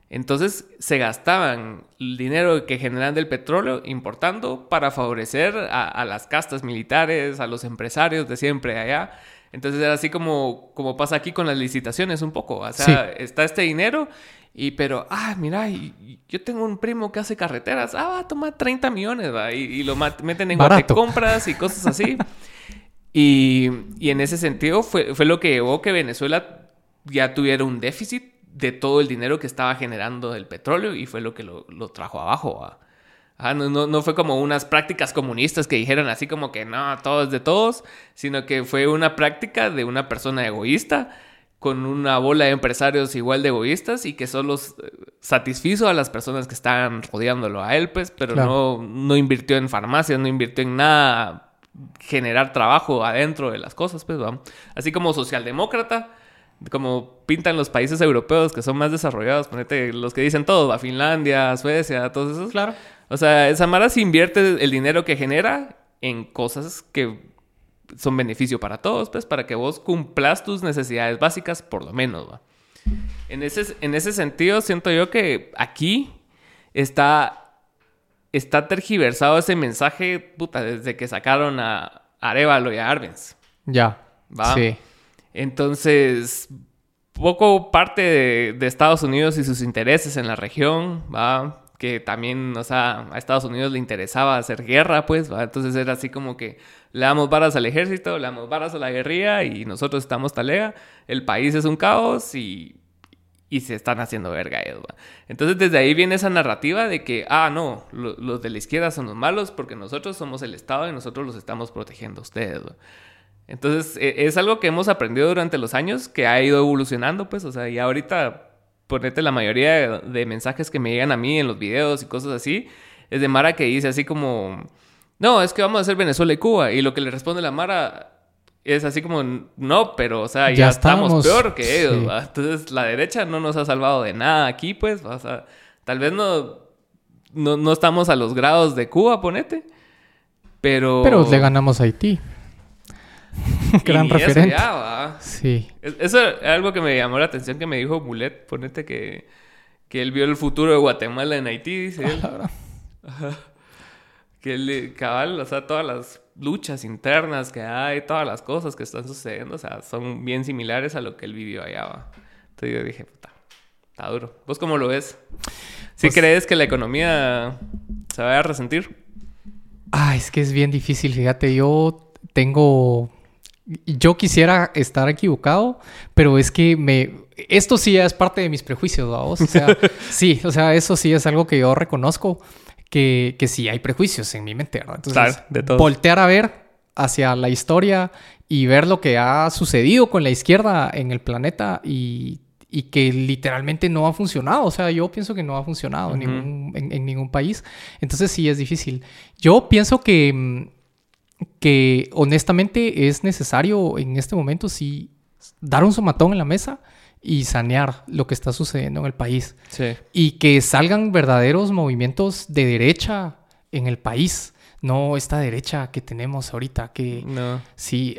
Entonces se gastaban el dinero que generan del petróleo importando para favorecer a, a las castas militares, a los empresarios de siempre allá. Entonces era así como, como pasa aquí con las licitaciones un poco. O sea, está este dinero y pero, ah, mira, y- yo tengo un primo que hace carreteras. Ah, va a tomar 30 millones, va. Y, y lo meten en Barato. compras y cosas así. Y, y en ese sentido fue, fue lo que llevó que Venezuela ya tuviera un déficit de todo el dinero que estaba generando el petróleo y fue lo que lo, lo trajo abajo. Ah, no, no, no fue como unas prácticas comunistas que dijeran así como que no, todo es de todos, sino que fue una práctica de una persona egoísta con una bola de empresarios igual de egoístas y que solo satisfizo a las personas que estaban rodeándolo a él, pues, pero Claro. no, no invirtió en farmacias, no invirtió en nada generar trabajo adentro de las cosas, pues, vamos. Así como socialdemócrata, como pintan los países europeos que son más desarrollados, ponete los que dicen todo, a Finlandia, Suecia, todos esos. Claro. O sea, esa Mara se invierte el dinero que genera en cosas que son beneficio para todos, pues, para que vos cumplas tus necesidades básicas, por lo menos, ¿va? En ese, en ese sentido, siento yo que aquí está, está tergiversado ese mensaje, puta, desde que sacaron a Arevalo y a Arbenz. Ya. Va. Sí. Entonces, poco parte de, Estados Unidos y sus intereses en la región, ¿va? que también, o sea, a Estados Unidos le interesaba hacer guerra, pues. Entonces era así como que le damos varas al ejército, le damos varas a la guerrilla y nosotros estamos talega, el país es un caos y, y se están haciendo verga ellos. Entonces desde ahí viene esa narrativa de que, ah, no, lo- los de la izquierda son los malos porque nosotros somos el Estado y nosotros los estamos protegiendo a ustedes. Entonces, e- es algo que hemos aprendido durante los años, que ha ido evolucionando, pues, o sea, y ahorita, ponete la mayoría de, mensajes que me llegan a mí en los videos y cosas así, es de Mara que dice así como, no, es que vamos a hacer Venezuela y Cuba, y lo que le responde la Mara es así como, no, pero, o sea, ya, Ya estamos, estamos, peor que ellos. Entonces, la derecha no nos ha salvado de nada aquí, pues, o sea, tal vez no, no, no estamos a los grados de Cuba, ponete, pero... Pero le ganamos a Haití. y Gran eso referente. ya, ¿va? Sí. Es- Eso es algo que me llamó la atención que me dijo Mulet. Ponete que, que él vio el futuro de Guatemala en Haití, dice él. Ajá. Que él, eh, cabal, o sea, todas las luchas internas que hay, todas las cosas que están sucediendo, o sea, son bien similares a lo que él vivió allá, ¿va? Entonces yo dije, puta, está duro. ¿Vos cómo lo ves? ¿Sí Pues- crees que la economía se vaya a resentir? Ah, es que es bien difícil, fíjate, yo tengo... Yo quisiera estar equivocado, pero es que me... Esto sí es parte de mis prejuicios, vamos. O sea, sí, o sea, eso sí es algo que yo reconozco, que, que sí hay prejuicios en mi mente, ¿verdad? Entonces, Claro, de voltear a ver hacia la historia y ver lo que ha sucedido con la izquierda en el planeta y, y que literalmente no ha funcionado. O sea, yo pienso que no ha funcionado en, Ujú. ningún, en- en ningún país. Entonces sí es difícil. Yo pienso que, mm, que honestamente es necesario en este momento sí dar un somatón en la mesa y sanear lo que está sucediendo en el país Sí. y que salgan verdaderos movimientos de derecha en el país, no esta derecha que tenemos ahorita, que No. sí,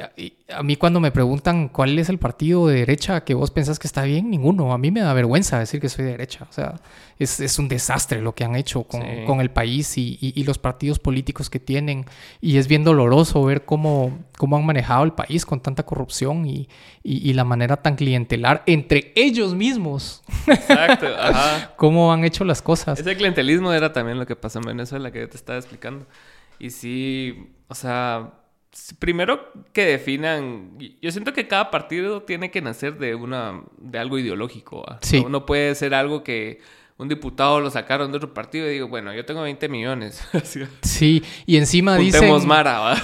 a, mí cuando me preguntan cuál es el partido de derecha que vos pensás que está bien, ninguno, a mí me da vergüenza decir que soy de derecha, o sea, es, es un desastre lo que han hecho con, Sí. con el país y, y- y los partidos políticos que tienen y es bien doloroso ver cómo, cómo han manejado el país con tanta corrupción y, y- y la manera tan clientelar entre ellos mismos, Exacto. Ajá. cómo han hecho las cosas. Ese clientelismo era también lo que pasó en Venezuela, que yo te estaba explicando. Y sí, o sea, primero que definan, yo siento que cada partido tiene que nacer de una, de algo ideológico. Sí. No, no puede ser algo que un diputado lo sacaron de otro partido y digo, bueno, yo tengo 20 millones. Sí, y encima Juntemos dicen... Mara,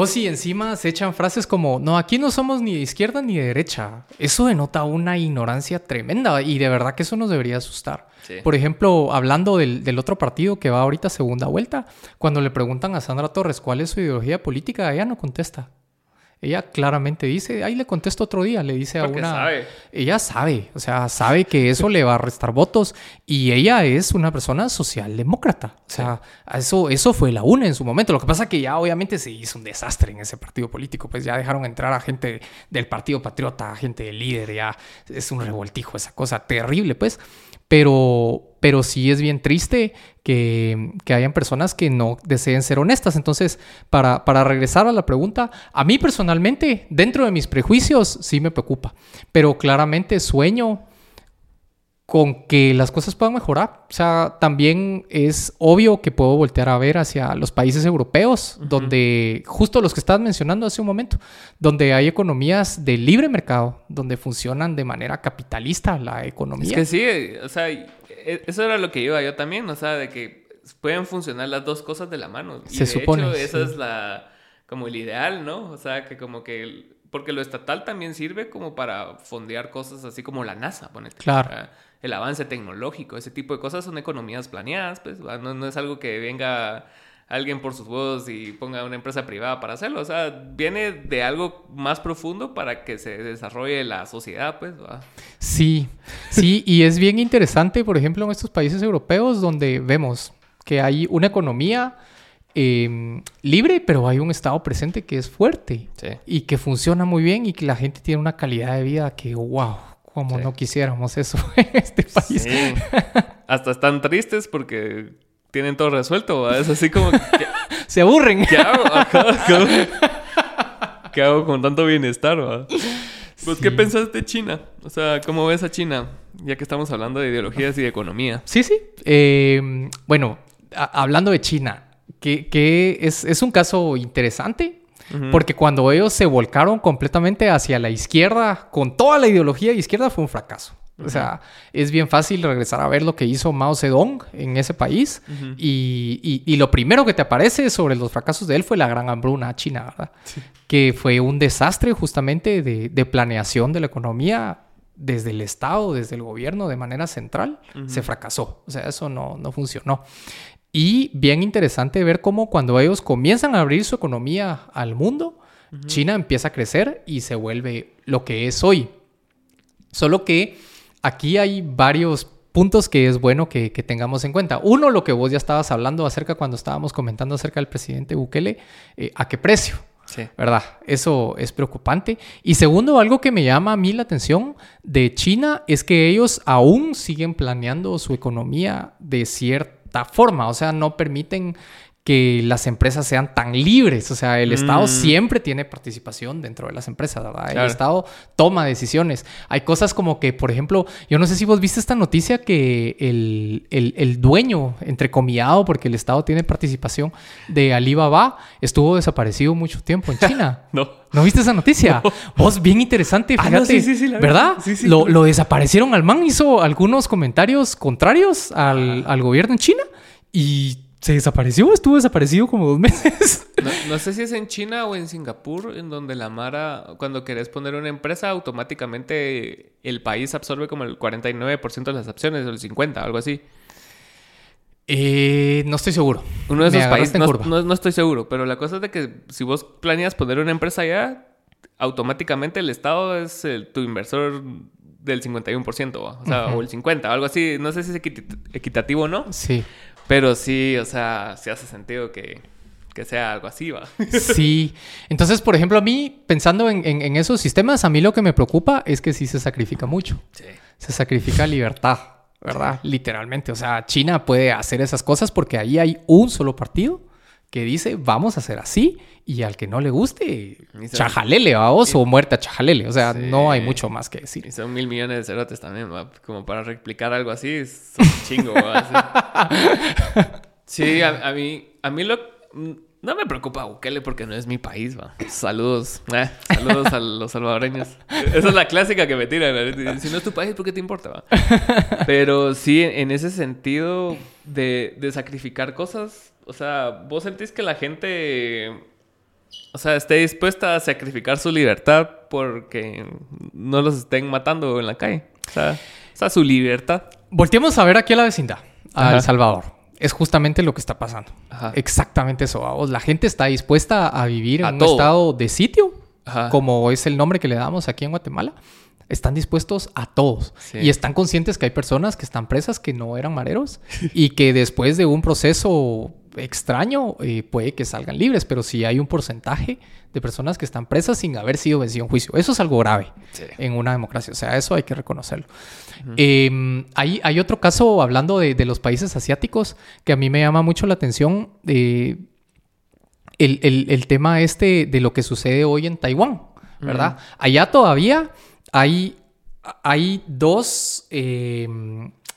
Pues sí, encima se echan frases como, no, aquí no somos ni de izquierda ni de derecha. Eso denota una ignorancia tremenda y de verdad que eso nos debería asustar. Sí. Por ejemplo, hablando del, del otro partido que va ahorita segunda vuelta, cuando le preguntan a Sandra Torres cuál es su ideología política, ella no contesta. Ella claramente dice, ahí le contesto otro día, le dice a una... sabe. Ella sabe, o sea, sabe que eso le va a restar votos y ella es una persona socialdemócrata. O sea, eso, eso fue la una en su momento. Lo que pasa que ya obviamente se hizo un desastre en ese partido político, pues ya dejaron entrar a gente del Partido Patriota, a gente del líder, ya es un revoltijo esa cosa terrible, pues. Pero, pero sí es bien triste que, que hayan personas que no deseen ser honestas. Entonces, para, para regresar a la pregunta, a mí personalmente, dentro de mis prejuicios, sí me preocupa. Pero claramente sueño con que las cosas puedan mejorar. O sea, también es obvio que puedo voltear a ver hacia los países europeos, donde, justo los que estabas mencionando hace un momento, donde hay economías de libre mercado, donde funcionan de manera capitalista la economía. Es que sí, o sea, e- eso era lo que iba yo también, o sea, de que pueden funcionar las dos cosas de la mano. Y Se de supone, hecho, esa sí. es la, como el ideal, ¿no? O sea, que como que, el- porque lo estatal también sirve como para fondear cosas así como la NASA, ponete. Claro. El avance tecnológico, ese tipo de cosas son economías planeadas, pues, no, no es algo que venga alguien por sus huevos y ponga una empresa privada para hacerlo. O sea, viene de algo más profundo para que se desarrolle la sociedad, pues, ¿va? Sí, sí, y es bien interesante, por ejemplo, en estos países europeos donde vemos que hay una economía eh, libre, pero hay un Estado presente que es fuerte Sí. y que funciona muy bien y que la gente tiene una calidad de vida que, wow, como Sí. no quisiéramos eso en este país. Sí. Hasta están tristes porque tienen todo resuelto. ¿va? Es así como, ¿qué, Se aburren. qué hago? ¿Qué hago con tanto bienestar? ¿va? Pues, ¿qué pensás de China? O sea, ¿cómo ves a China? Ya que estamos hablando de ideologías y de economía. Sí, sí. Eh, bueno, hablando de China, que, que es, es un caso interesante. Porque cuando ellos se volcaron completamente hacia la izquierda, con toda la ideología de izquierda, fue un fracaso. O sea, es bien fácil regresar a ver lo que hizo Mao Zedong en ese país. y, y- y lo primero que te aparece sobre los fracasos de él fue la gran hambruna china, ¿verdad? Que fue un desastre justamente de, de planeación de la economía desde el Estado, desde el gobierno, de manera central. Se fracasó. O sea, eso no, no funcionó. Y bien interesante ver cómo cuando ellos comienzan a abrir su economía al mundo, China empieza a crecer y se vuelve lo que es hoy. Solo que aquí hay varios puntos que es bueno que, que tengamos en cuenta. Uno, lo que vos ya estabas hablando acerca cuando estábamos comentando acerca del presidente Bukele, eh, ¿a qué precio? Sí. ¿Verdad? Eso es preocupante. Y segundo, algo que me llama a mí la atención de China es que ellos aún siguen planeando su economía de cierta forma. O sea, no permiten que las empresas sean tan libres. O sea, el Estado Mm. siempre tiene participación dentro de las empresas, ¿verdad? El. Estado toma decisiones. Hay cosas como que, por ejemplo, yo no sé si vos viste esta noticia que el, el, el dueño, entrecomillado, porque el Estado tiene participación de Alibaba, estuvo desaparecido mucho tiempo en China. No. ¿No viste esa noticia? Vos, bien interesante, Ah, fíjate. no, sí, sí, sí. ¿Verdad? Sí, sí. Lo, lo desaparecieron al man, hizo algunos comentarios contrarios al, al gobierno en China y se desapareció, estuvo desaparecido como dos meses. No, no sé si es en China o en Singapur, en donde la Mara, cuando querés poner una empresa, automáticamente el país absorbe como el 49% de las acciones, o el 50%, algo así. Eh, no estoy seguro. Uno de esos países, no, curva. no- no estoy seguro, pero la cosa es de que si vos planeas poner una empresa allá, automáticamente el Estado es el- tu inversor del 51%, ¿va? o sea, o el 50%, algo así. No sé si es equit- equitativo o no, Sí. Pero sí, o sea, sí hace sentido que, que sea algo así, va. Sí. Entonces, por ejemplo, a mí, pensando en, en- en esos sistemas, a mí lo que me preocupa es que sí se sacrifica mucho. Sí. Se sacrifica libertad, ¿verdad? Literalmente. O sea, China puede hacer esas cosas porque ahí hay un solo partido que dice, vamos a hacer así, y al que no le guste, chajalele, vamos, o muerta chajalele. O sea, Sí. no hay mucho más que Y decir. son mil millones de cerotes también, ¿va? Como para replicar algo así, es un chingo, Sí, a, a mí, a mí lo... No me preocupa Bukele porque no es mi país, va. Saludos. Eh, saludos a los salvadoreños. Esa es la clásica que me tiran. ¿eh? Si no es tu país, ¿por qué te importa, va? Pero sí, en ese sentido de, de sacrificar cosas, o sea, vos sentís que la gente, o sea, esté dispuesta a sacrificar su libertad porque no los estén matando en la calle. O sea, o sea su libertad. Volteemos a ver aquí a la vecindad, a Ajá. El Salvador. Es justamente lo que está pasando. Ajá. Exactamente eso, vamos. La gente está dispuesta a vivir en un estado de sitio, Ajá. como es el nombre que le damos aquí en Guatemala. Están dispuestos a todos. Sí. Y están conscientes que hay personas que están presas que no eran mareros y que después de un proceso extraño eh, puede que salgan libres, pero sí hay un porcentaje de personas que están presas sin haber sido vencido en juicio. Eso es algo grave Sí. en una democracia. O sea, eso hay que reconocerlo. Eh, hay, hay otro caso, hablando de, de los países asiáticos, que a mí me llama mucho la atención. eh, el, el- el tema este de lo que sucede hoy en Taiwán, ¿verdad? Allá todavía hay, hay dos... eh,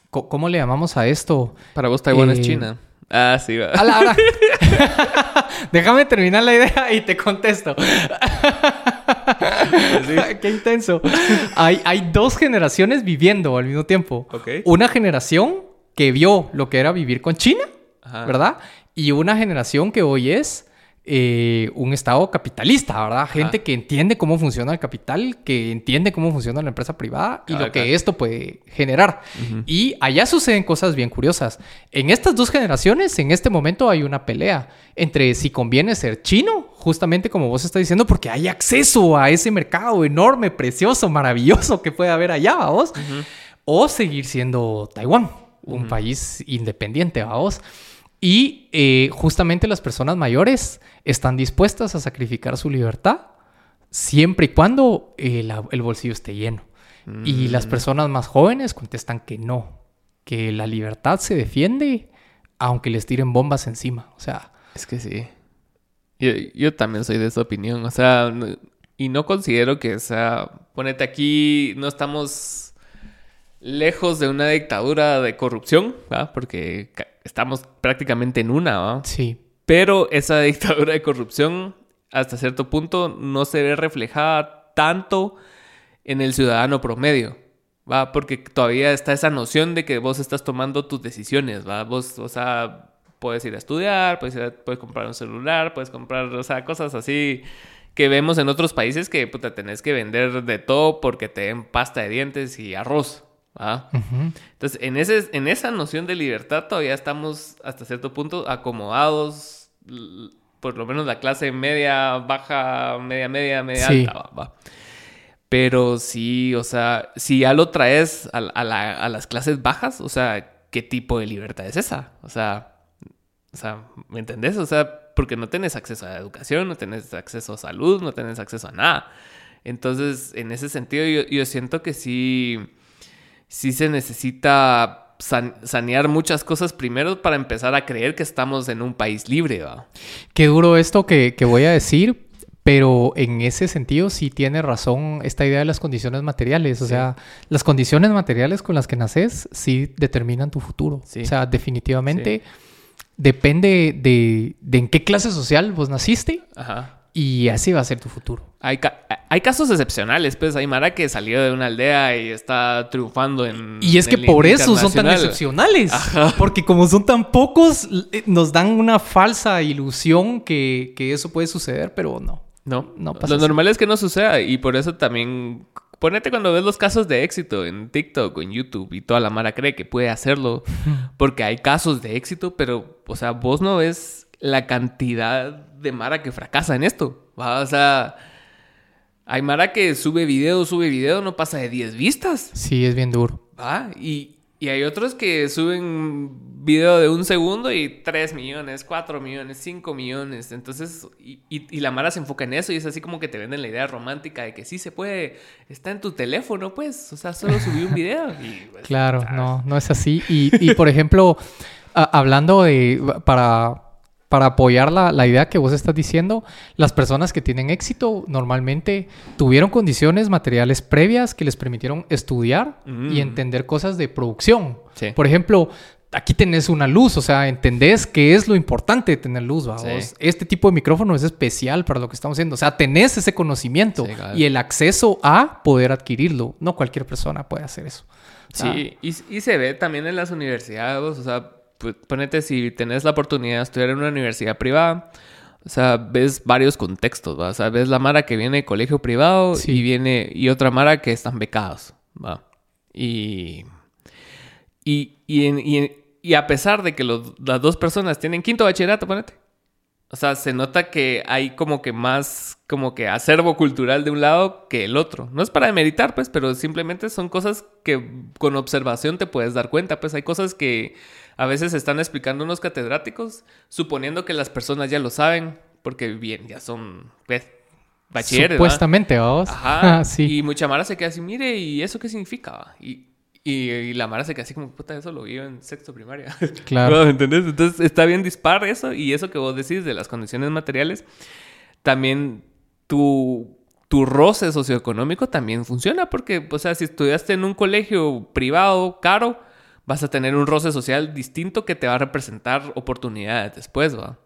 ¿Cómo le llamamos a esto? Para vos Taiwán Eh, es China. Ah, sí, va. A la. Déjame terminar la idea y te contesto. Qué intenso. Hay, hay dos generaciones viviendo al mismo tiempo. Ok. Una generación que vio lo que era vivir con China, Ajá. ¿verdad? Y una generación que hoy es eh, un estado capitalista, ¿verdad? Gente que entiende cómo funciona el capital, que entiende cómo funciona la empresa privada y lo que esto puede generar. Y allá suceden cosas bien curiosas. En estas dos generaciones, en este momento hay una pelea entre si conviene ser chino, justamente como vos estás diciendo, porque hay acceso a ese mercado enorme, precioso, maravilloso que puede haber allá, vos, o seguir siendo Taiwán, un país independiente, vos. Y eh, justamente las personas mayores están dispuestas a sacrificar su libertad siempre y cuando eh, la- el bolsillo esté lleno. Y las personas más jóvenes contestan que no, que la libertad se defiende aunque les tiren bombas encima. O sea, Es que sí. Yo, yo también soy de esa opinión. O sea, no- y no considero que, o sea, ponete aquí, no estamos lejos de una dictadura de corrupción, ¿va? porque estamos prácticamente en una, ¿va? Sí. pero esa dictadura de corrupción hasta cierto punto no se ve reflejada tanto en el ciudadano promedio. ¿Va? Porque todavía está esa noción de que vos estás tomando tus decisiones, ¿va? Vos, o sea, puedes ir a estudiar, puedes, ir a- puedes comprar un celular, puedes comprar, o sea, cosas así que vemos en otros países que, puta, tenés que vender de todo porque te den pasta de dientes y arroz, ¿va? Ujú. Entonces, en, ese, en esa noción de libertad todavía estamos hasta cierto punto acomodados, por lo menos la clase media, baja, media, media, media Sí. alta, va, va. Pero sí, o sea, si ya lo traes a, a la- a las clases bajas, o sea, ¿qué tipo de libertad es esa? O sea, o sea, ¿me entendés? O sea, porque no tenés acceso a educación, no tenés acceso a salud, no tenés acceso a nada. Entonces, en ese sentido, yo, yo siento que sí, sí se necesita san- sanear muchas cosas primero para empezar a creer que estamos en un país libre, ¿va? Qué duro esto que, que voy a decir, pero en ese sentido sí tiene razón esta idea de las condiciones materiales. O Sí. sea, las condiciones materiales con las que naces sí determinan tu futuro. Sí. O sea, definitivamente depende de, de en qué clase social vos naciste Ajá. Y así va a ser tu futuro. Hay, ca- hay casos excepcionales, pues hay Mara que salió de una aldea y está triunfando en. Y es que el por eso son tan excepcionales. Ajá. Porque como son tan pocos, eh, nos dan una falsa ilusión que, que eso puede suceder, pero no. No, No pasa lo así. normal es que no suceda y por eso también ponete cuando ves los casos de éxito en TikTok o en YouTube y toda la mara cree que puede hacerlo porque hay casos de éxito, pero o sea, vos no ves la cantidad de mara que fracasa en esto, ¿va? O sea, hay mara que sube video, sube video, no pasa de 10 vistas. Sí, es bien duro. ¿Va? Y, y hay otros que suben video de un segundo y 3 millones, 4 millones, 5 millones. Entonces, y, y- y la Mara se enfoca en eso y es así como que te venden la idea romántica de que sí se puede, está en tu teléfono, pues. O sea, solo subí un video. Y, pues, Claro, ¿sabes? no, no es así. Y, por ejemplo, a- hablando de, para, para apoyar la, la idea que vos estás diciendo, las personas que tienen éxito normalmente tuvieron condiciones materiales previas que les permitieron estudiar y Mm. entender cosas de producción. Sí. Por ejemplo, aquí tenés una luz, o sea, entendés qué es lo importante de tener luz, ¿va? Sí. Este tipo de micrófono es especial para lo que estamos haciendo. O sea, tenés ese conocimiento Sí, cabal. y el acceso a poder adquirirlo. No cualquier persona puede hacer eso. O sea, Sí, y, y se ve también en las universidades, o sea, ponete si tenés la oportunidad de estudiar en una universidad privada, o sea, ves varios contextos, ¿va? O sea, ves la Mara que viene de colegio privado Sí. y viene, y otra Mara que están becados, ¿va? Y, y, y, en- y en- y a pesar de que los- las dos personas tienen quinto bachillerato, ponete. O sea, se nota que hay como que más, como que acervo cultural de un lado que el otro. No es para demeritar, pues, pero simplemente son cosas que con observación te puedes dar cuenta. Pues hay cosas que a veces están explicando unos catedráticos, suponiendo que las personas ya lo saben, porque bien, ya son, pues, bachilleres. ¿va? Supuestamente, vamos. Ajá. sí. Y mucha Mara se queda así, mire, ¿y eso qué significa? va?" Y, y, y la Mara se queda así como, puta, eso lo vi en sexto primaria. Claro. ¿Me entendés? Entonces está bien dispar eso y eso que vos decís de las condiciones materiales, también tu, tu roce socioeconómico también funciona porque, o sea, si estudiaste en un colegio privado caro, vas a tener un roce social distinto que te va a representar oportunidades después, ¿va?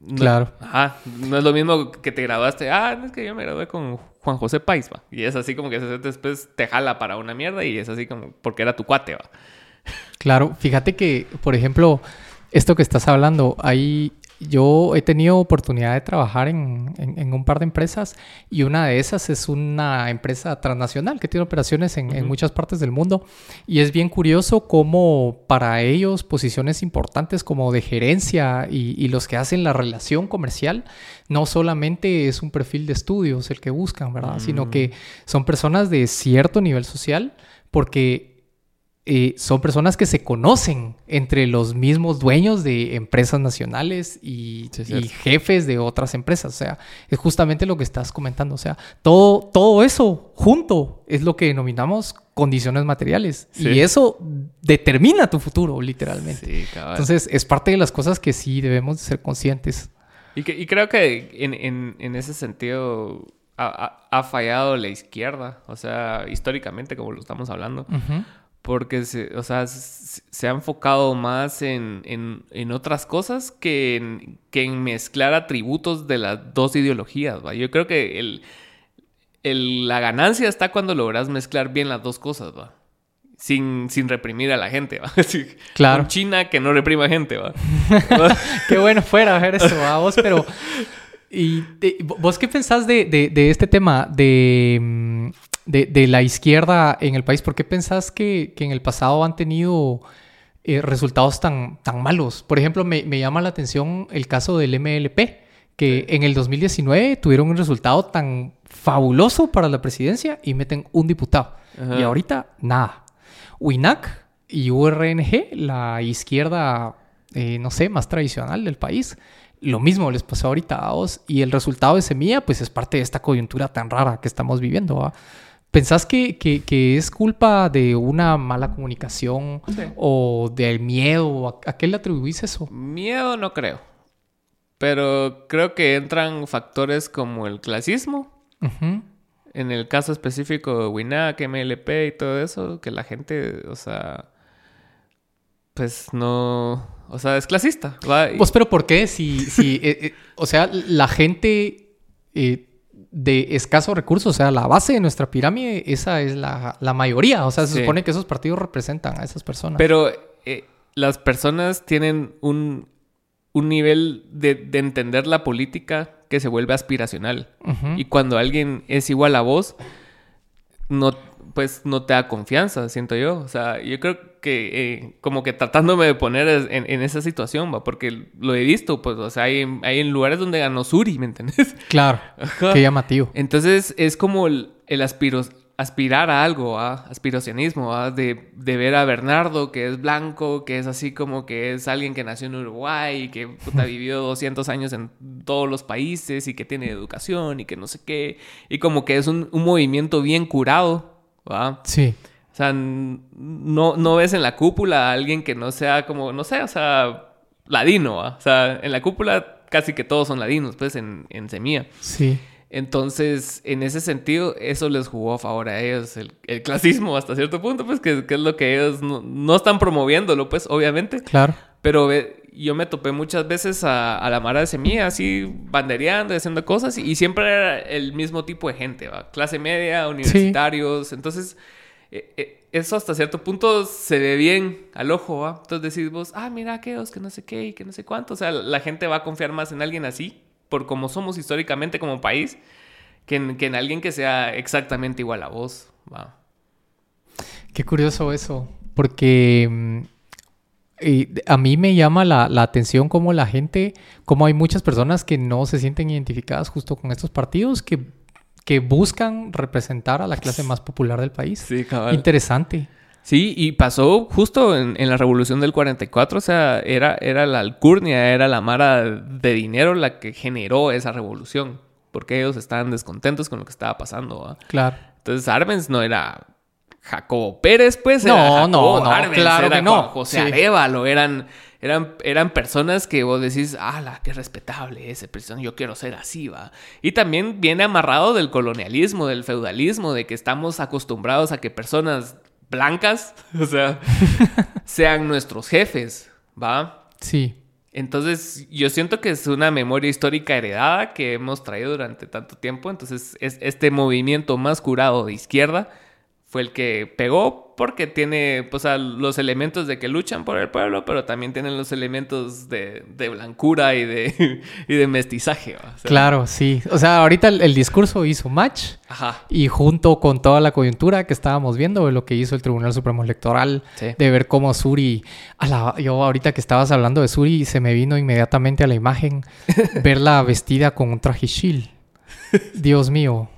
No- Claro. Ajá. No es lo mismo que te graduaste. Ah, no es que yo me gradué con Juan José Pais, va. Y es así como que después te jala para una mierda y es así como porque era tu cuate, va. Claro, fíjate que, por ejemplo, esto que estás hablando, ahí yo he tenido oportunidad de trabajar en, en- en un par de empresas y una de esas es una empresa transnacional que tiene operaciones en, en Ujú. muchas partes del mundo y es bien curioso cómo para ellos posiciones importantes como de gerencia y, y los que hacen la relación comercial no solamente es un perfil de estudios el que buscan, ¿verdad? Sino Mm. que son personas de cierto nivel social porque eh, son personas que se conocen entre los mismos dueños de empresas nacionales y, Sí, y jefes de otras empresas. O sea, es justamente lo que estás comentando. O sea, todo, todo eso junto es lo que denominamos condiciones materiales. Sí. Y eso determina tu futuro, literalmente. Sí. Entonces, es parte de las cosas que sí debemos de ser conscientes. Y, que- y creo que en, en- en ese sentido ha, ha- ha fallado la izquierda, o sea, históricamente, como lo estamos hablando, Ujú. Porque se, o sea, se, ha enfocado más en, en, en otras cosas que en, que en mezclar atributos de las dos ideologías. ¿va? Yo creo que el, el- la ganancia está cuando logras mezclar bien las dos cosas, ¿va? Sin, sin reprimir a la gente, ¿va? Así, Claro. un China que no reprima gente, ¿va? Qué bueno fuera ver eso a vos, pero... ¿Y vos qué pensás de, de- de este tema de, mm, de, de la izquierda en el país? ¿Por qué pensás que, que en el pasado han tenido eh, resultados tan, tan malos? Por ejemplo, me, me llama la atención el caso del MLP, que en el 2019 tuvieron un resultado tan fabuloso para la presidencia y meten un diputado. Ajá. Y ahorita, nada. WINAC y URNG, la izquierda, eh, no sé, más tradicional del país, lo mismo les pasó ahorita a vos. Y el resultado de Semilla, pues es parte de esta coyuntura tan rara que estamos viviendo. ¿va? ¿Pensás que, que- que es culpa de una mala comunicación Sí. o del miedo? ¿A, a qué le atribuís eso? Miedo no creo. Pero creo que entran factores como el clasismo. En el caso específico de WINAC, MLP y todo eso, que la gente, o sea, pues no, o sea, es clasista. ¿va? Y- Pues, pero ¿por qué? Si, si eh, eh, o sea, la gente eh, de escasos recursos, o sea, la base de nuestra pirámide, esa es la, la mayoría. O sea, se Sí. supone que esos partidos representan a esas personas. Pero eh, las personas tienen un, un nivel de, de entender la política que se vuelve aspiracional. Y cuando alguien es igual a vos, no, pues no te da confianza, siento yo. O sea, yo creo que eh, como que tratándome de poner en, en esa situación, va, porque lo he visto, pues, o sea, hay, en- hay en lugares donde ganó Suri, ¿me entendés? Claro, Ajá. qué llamativo. Entonces es como el, el aspiro- aspirar a algo, ¿ah? aspiracionismo, ¿ah? De, de ver a Bernardo, que es blanco, que es así como que es alguien que nació en Uruguay y que puta, vivió 200 años en todos los países y que tiene educación y que no sé qué. Y como que es un, un movimiento bien curado, ¿va? Sí, O sea, no, no ves en la cúpula a alguien que no sea como, no sé, o sea, ladino, ¿va? O sea, en la cúpula casi que todos son ladinos, pues, en, en Semilla. sí. Entonces, en ese sentido, eso les jugó a favor a ellos, el, el clasismo hasta cierto punto, pues que, que es lo que ellos no, no están promoviéndolo, pues obviamente. Claro. Pero yo me topé muchas veces a, a la Mara de Semilla así bandereando y haciendo cosas y, siempre era el mismo tipo de gente, ¿va? clase media, universitarios. Entonces, eh, eh, eso hasta cierto punto se ve bien al ojo, ¿va? Entonces decís vos, ah, mira aquellos que no sé qué y que no sé cuánto. O sea, la gente va a confiar más en alguien así, por como somos históricamente como país, que en, que en alguien que sea exactamente igual a vos, ¿va? Qué curioso eso, porque a mí me llama la, la atención cómo la gente, cómo hay muchas personas que no se sienten identificadas justo con estos partidos, que, que buscan representar a la clase más popular del país. Sí, cabal. Interesante. Sí, y pasó justo en, en la revolución del 44, o sea, era, era la alcurnia, era la mara de dinero la que generó esa revolución, porque ellos estaban descontentos con lo que estaba pasando. ¿va? Claro. Entonces Arbenz no era Jacobo Pérez, pues. No, era Jacobo no, no, Arbenz, claro era que no. José Sí. Arevalo, eran, eran, eran personas que vos decís, ah, qué respetable ese persona, yo quiero ser así, va. Y también viene amarrado del colonialismo, del feudalismo, de que estamos acostumbrados a que personas blancas, o sea, sean nuestros jefes, va. Sí. Entonces, yo siento que es una memoria histórica heredada que hemos traído durante tanto tiempo. Entonces, es, este movimiento más curado de izquierda fue el que pegó porque tiene pues, a los elementos de que luchan por el pueblo, pero también tienen los elementos de, de blancura y de, y de mestizaje. ¿va? O sea, Claro, sí. O sea, ahorita el, el discurso hizo match Ajá. y junto con toda la coyuntura que estábamos viendo de lo que hizo el Tribunal Supremo Electoral, Sí. de ver cómo Suri, a la- yo ahorita que estabas hablando de Suri, se me vino inmediatamente a la imagen verla vestida con un traje chill. Dios mío,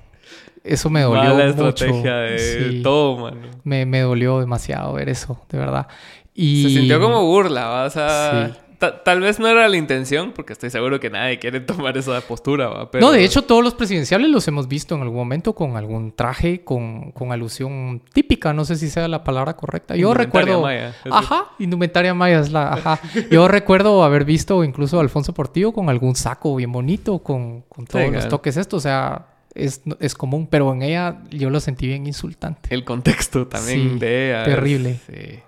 eso me dolió Mala mucho. estrategia de Sí. todo, mano. Me, me dolió demasiado ver eso, de verdad. Y... Se sintió como burla, ¿va? o sea, Sí. ta- tal vez no era la intención, porque estoy seguro que nadie quiere tomar esa postura, ¿va? Pero... No, de hecho, todos los presidenciales los hemos visto en algún momento con algún traje, con, con alusión típica. No sé si sea la palabra correcta. Yo recuerdo. maya. Ajá, indumentaria maya es la. Ajá. Yo recuerdo haber visto incluso a Alfonso Portillo con algún saco bien bonito, con, con todos Sí, los toques estos. O sea, es, es común, pero en ella yo lo sentí bien insultante. El contexto también Sí, de ella. es- terrible. sí.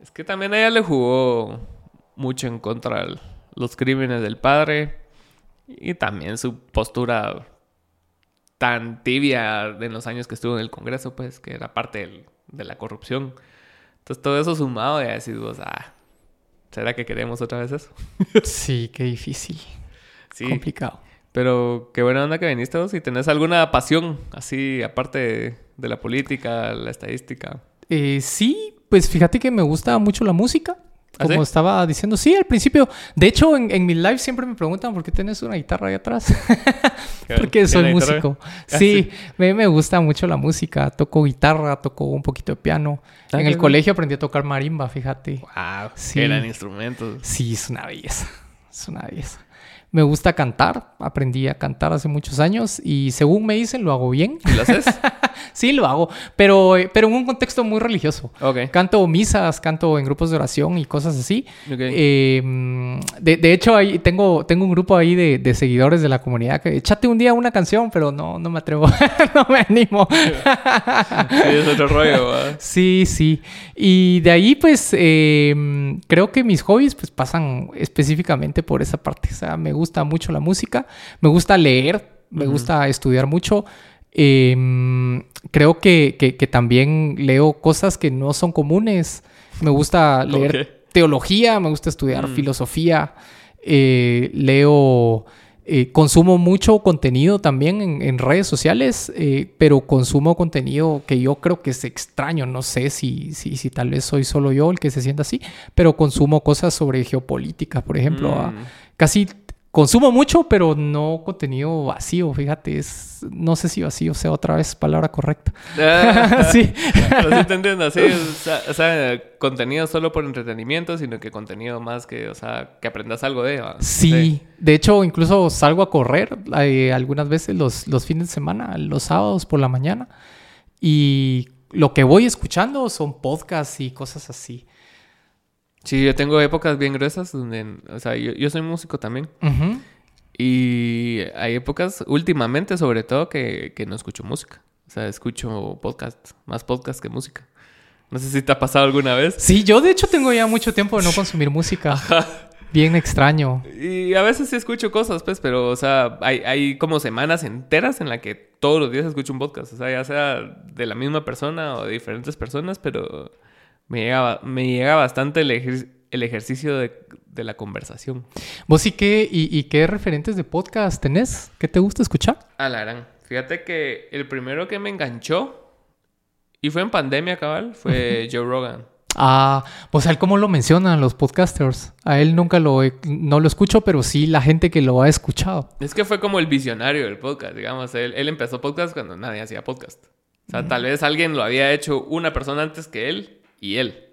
Es que también ella le jugó mucho en contra de los crímenes del padre y también su postura tan tibia en los años que estuvo en el Congreso, pues, que era parte del- de la corrupción. Entonces todo eso sumado y decís vos, ah, ¿será que queremos otra vez eso? Sí, qué difícil. Sí, Complicado. Pero qué buena onda que viniste vos y tenés alguna pasión así, aparte de, de la política, la estadística. Eh, sí, pues fíjate que me gusta mucho la música. ¿Ah, Como sí? estaba diciendo, sí, al principio. De hecho, en, en mi live siempre me preguntan por qué tienes una guitarra ahí atrás. Porque soy músico. Ah, Sí, me, me gusta mucho la música. Toco guitarra, toco un poquito de piano. Ah, en el colegio aprendí a tocar marimba, fíjate. Wow, Sí. eran instrumentos. Sí, es una belleza. Es una belleza. Me gusta cantar. Aprendí a cantar hace muchos años y según me dicen, lo hago bien. ¿Y lo haces? Sí, lo hago, pero, eh, pero en un contexto muy religioso. ok. Canto misas, canto en grupos de oración y cosas así. Ok. Eh, mm, de, de hecho, ahí tengo, tengo un grupo ahí de, de seguidores de la comunidad que échate un día una canción, pero no, no me atrevo, no me animo. Sí, es otro rollo, ¿va? Sí, sí. Y de ahí, pues, eh, creo que mis hobbies, pues, pasan específicamente por esa parte. O sea, me gusta mucho la música, me gusta leer, me gusta estudiar mucho. Eh, mm, creo que, que- que también leo cosas que no son comunes. Me gusta ¿Cómo leer teología, me gusta estudiar Mm. filosofía, eh, leo, eh, consumo mucho contenido también en, en redes sociales, eh, pero consumo contenido que yo creo que es extraño, no sé si, si, si tal vez soy solo yo el que se sienta así, pero consumo cosas sobre geopolítica, por ejemplo. Mm. Casi consumo mucho, pero no contenido vacío, fíjate, es, no sé si vacío sea otra vez palabra correcta. Ah, sí. Pero sí te entiendo, sí. O sea, contenido solo por entretenimiento, sino que contenido más que, o sea, que aprendas algo de. Sí, de hecho incluso salgo a correr eh, algunas veces los, los fines de semana, los sábados por la mañana, y lo que voy escuchando son podcasts y cosas así. Sí, yo tengo épocas bien gruesas donde, o sea, yo, yo soy músico también. Y hay épocas, últimamente sobre todo, que, que no escucho música. O sea, escucho podcast, más podcast que música. No sé si te ha pasado alguna vez. Sí, yo de hecho tengo ya mucho tiempo de no consumir música. Bien extraño. Y a veces sí escucho cosas, pues, pero, o sea, hay, hay como semanas enteras en la que todos los días escucho un podcast. O sea, ya sea de la misma persona o de diferentes personas, pero me llega, me llega bastante el, ejer- el ejercicio de, de la conversación. ¿Vos y qué, y, y qué referentes de podcast tenés? ¿Qué te gusta escuchar? A la gran. Fíjate que el primero que me enganchó, y fue en pandemia, cabal, fue Joe Rogan. Ah, pues él cómo lo mencionan los podcasters. A él nunca lo he- no lo escucho, pero sí la gente que lo ha escuchado. Es que fue como el visionario del podcast, digamos. Él, él empezó podcast cuando nadie hacía podcast. O sea, tal vez alguien lo había hecho una persona antes que él y él.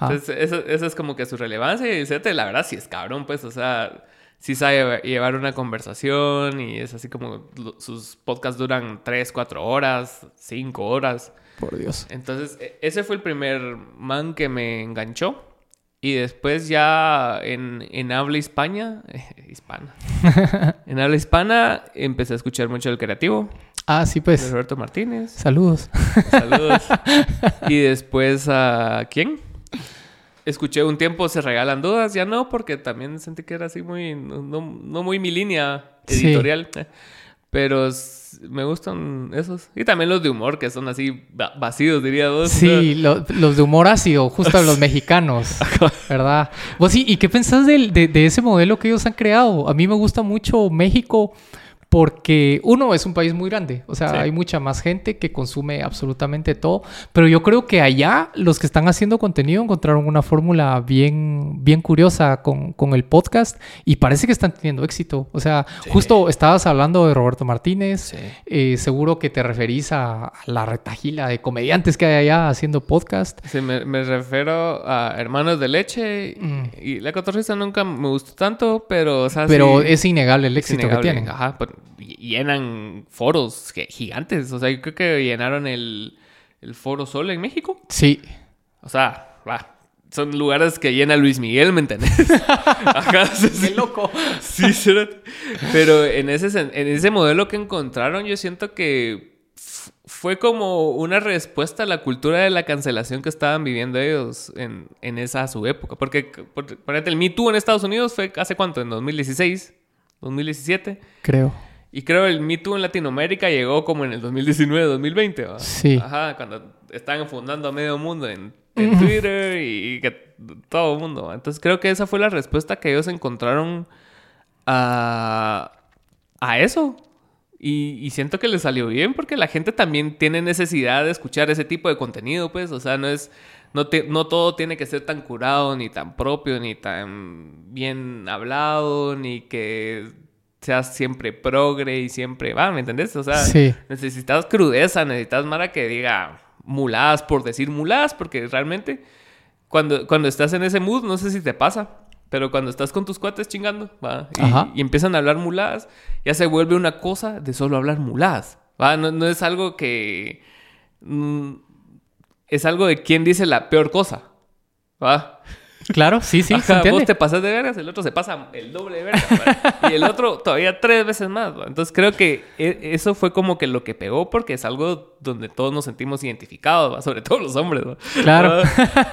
Entonces, eso, eso es como que su relevancia. Y la verdad, sí es cabrón, pues. O sea, sí sabe llevar una conversación y es así como sus podcasts duran 3, 4 horas, 5 horas. Por Dios. Entonces, e- ese fue el primer man que me enganchó. Y después ya en, en habla hispana, hispana. en habla hispana empecé a escuchar mucho el creativo Ah, sí, de pues. Roberto Martínez. Saludos. Saludos. y después a quién? Escuché un tiempo Se Regalan Dudas, ya no, porque también sentí que era así muy, no, no- muy mi línea editorial. Pero me gustan esos. Y también los de humor, que son así va- vacíos, diría vos. Sí, lo- los de humor ácido, justo los mexicanos, ¿verdad? Vos sí, ¿y qué pensás del- de, de ese modelo que ellos han creado? A mí me gusta mucho México porque uno es un país muy grande, o sea, Sí. hay mucha más gente que consume absolutamente todo, pero yo creo que allá los que están haciendo contenido encontraron una fórmula bien, bien curiosa con, con el podcast y parece que están teniendo éxito. O sea, Sí. justo estabas hablando de Roberto Martínez, Sí. eh, seguro que te referís a, a la retagila de comediantes que hay allá haciendo podcast. Sí, me, me refiero a Hermanos de Leche. y- Mm. Y La Cotorrisa nunca me gustó tanto, pero, o sea, Pero es innegable el éxito innegable. que tienen. Ajá, pero llenan foros gi- gigantes. O sea, yo creo que llenaron el, el Foro Sol en México. Sí, O sea, va. son lugares que llena Luis Miguel, ¿me entendés? Ajá, sí, ¡Qué loco! Sí. Pero en ese, sen- en ese modelo que encontraron, yo siento que fue como una respuesta a la cultura de la cancelación que estaban viviendo ellos en, en esa su época. Porque, por, ponete, el Me Too en Estados Unidos fue hace cuánto, en 2016, 2017. Creo. Y creo el Me Too en Latinoamérica llegó como en el 2019, 2020. ¿va? Sí. Ajá, cuando estaban fundando a medio mundo en, en Twitter y, y que todo el mundo. Entonces creo que esa fue la respuesta que ellos encontraron a, a eso. Y, y siento que les salió bien porque la gente también tiene necesidad de escuchar ese tipo de contenido, pues. O sea, no es. No, te- no todo tiene que ser tan curado, ni tan propio, ni tan bien hablado, ni que seas siempre progre y siempre. Va, ¿me entendés? O sea, Sí. necesitas crudeza, necesitas Mara que diga muladas por decir muladas, porque realmente cuando, cuando estás en ese mood, no sé si te pasa, pero cuando estás con tus cuates chingando, ¿va? Y, y empiezan a hablar muladas, ya se vuelve una cosa de solo hablar muladas, ¿va? No, no es algo que... mm, es algo de quién dice la peor cosa, ¿va? Claro, sí, sí, se Ajá, entiende. vos te pasas de vergas, el otro se pasa el doble de vergas. ¿va? y el otro todavía tres veces más. ¿va? Entonces creo que e- eso fue como que lo que pegó porque es algo donde todos nos sentimos identificados, ¿va? sobre todo los hombres. Claro.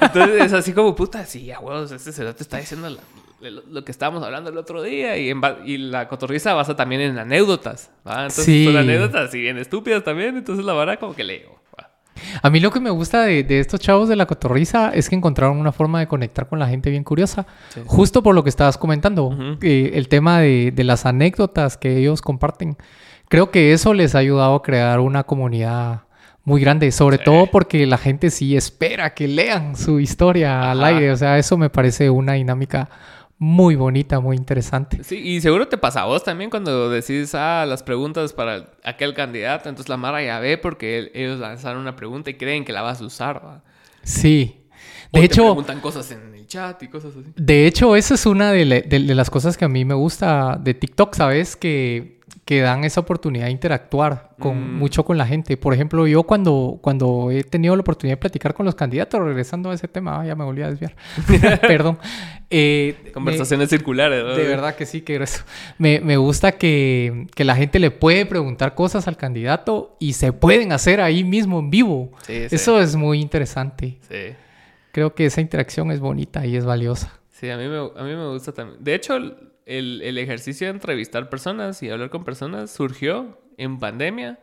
Entonces es así como, puta, sí, a huevos, este cerote está diciendo la- lo, que estábamos hablando el otro día y, en y la cotorriza basa también en anécdotas. ¿va? Entonces Sí. son anécdotas y bien estúpidas también, entonces la vara como que le digo. ¿va? A mí lo que me gusta de, de estos chavos de la cotorriza es que encontraron una forma de conectar con la gente bien curiosa. Sí. Justo por lo que estabas comentando, eh, el tema de, de las anécdotas que ellos comparten. Creo que eso les ha ayudado a crear una comunidad muy grande, sobre Sí. todo porque la gente sí espera que lean su historia al aire. O sea, eso me parece una dinámica muy bonita, muy interesante. Sí, y seguro te pasa a vos también cuando decís, ah, las preguntas para aquel candidato, entonces la Mara ya ve porque él- ellos lanzaron una pregunta y creen que la vas a usar, ¿va? Sí. O De te hecho, preguntan cosas en el chat y cosas así. De hecho, esa es una de- de las cosas que a mí me gusta de TikTok, ¿sabes? Que, que dan esa oportunidad de interactuar con, Mm. mucho con la gente. Por ejemplo, yo cuando, cuando he tenido la oportunidad de platicar con los candidatos, regresando a ese tema, ah, ya me volví a desviar. Perdón. Eh, me- Conversaciones circulares, ¿no? de verdad que sí, que eso. Me, me gusta que, que la gente le puede preguntar cosas al candidato y se pueden hacer ahí mismo en vivo. Sí, sí. Eso es muy interesante. Sí. Creo que esa interacción es bonita y es valiosa. Sí, a mí me, a mí me gusta también. De hecho, el, el- ejercicio de entrevistar personas y hablar con personas surgió en pandemia.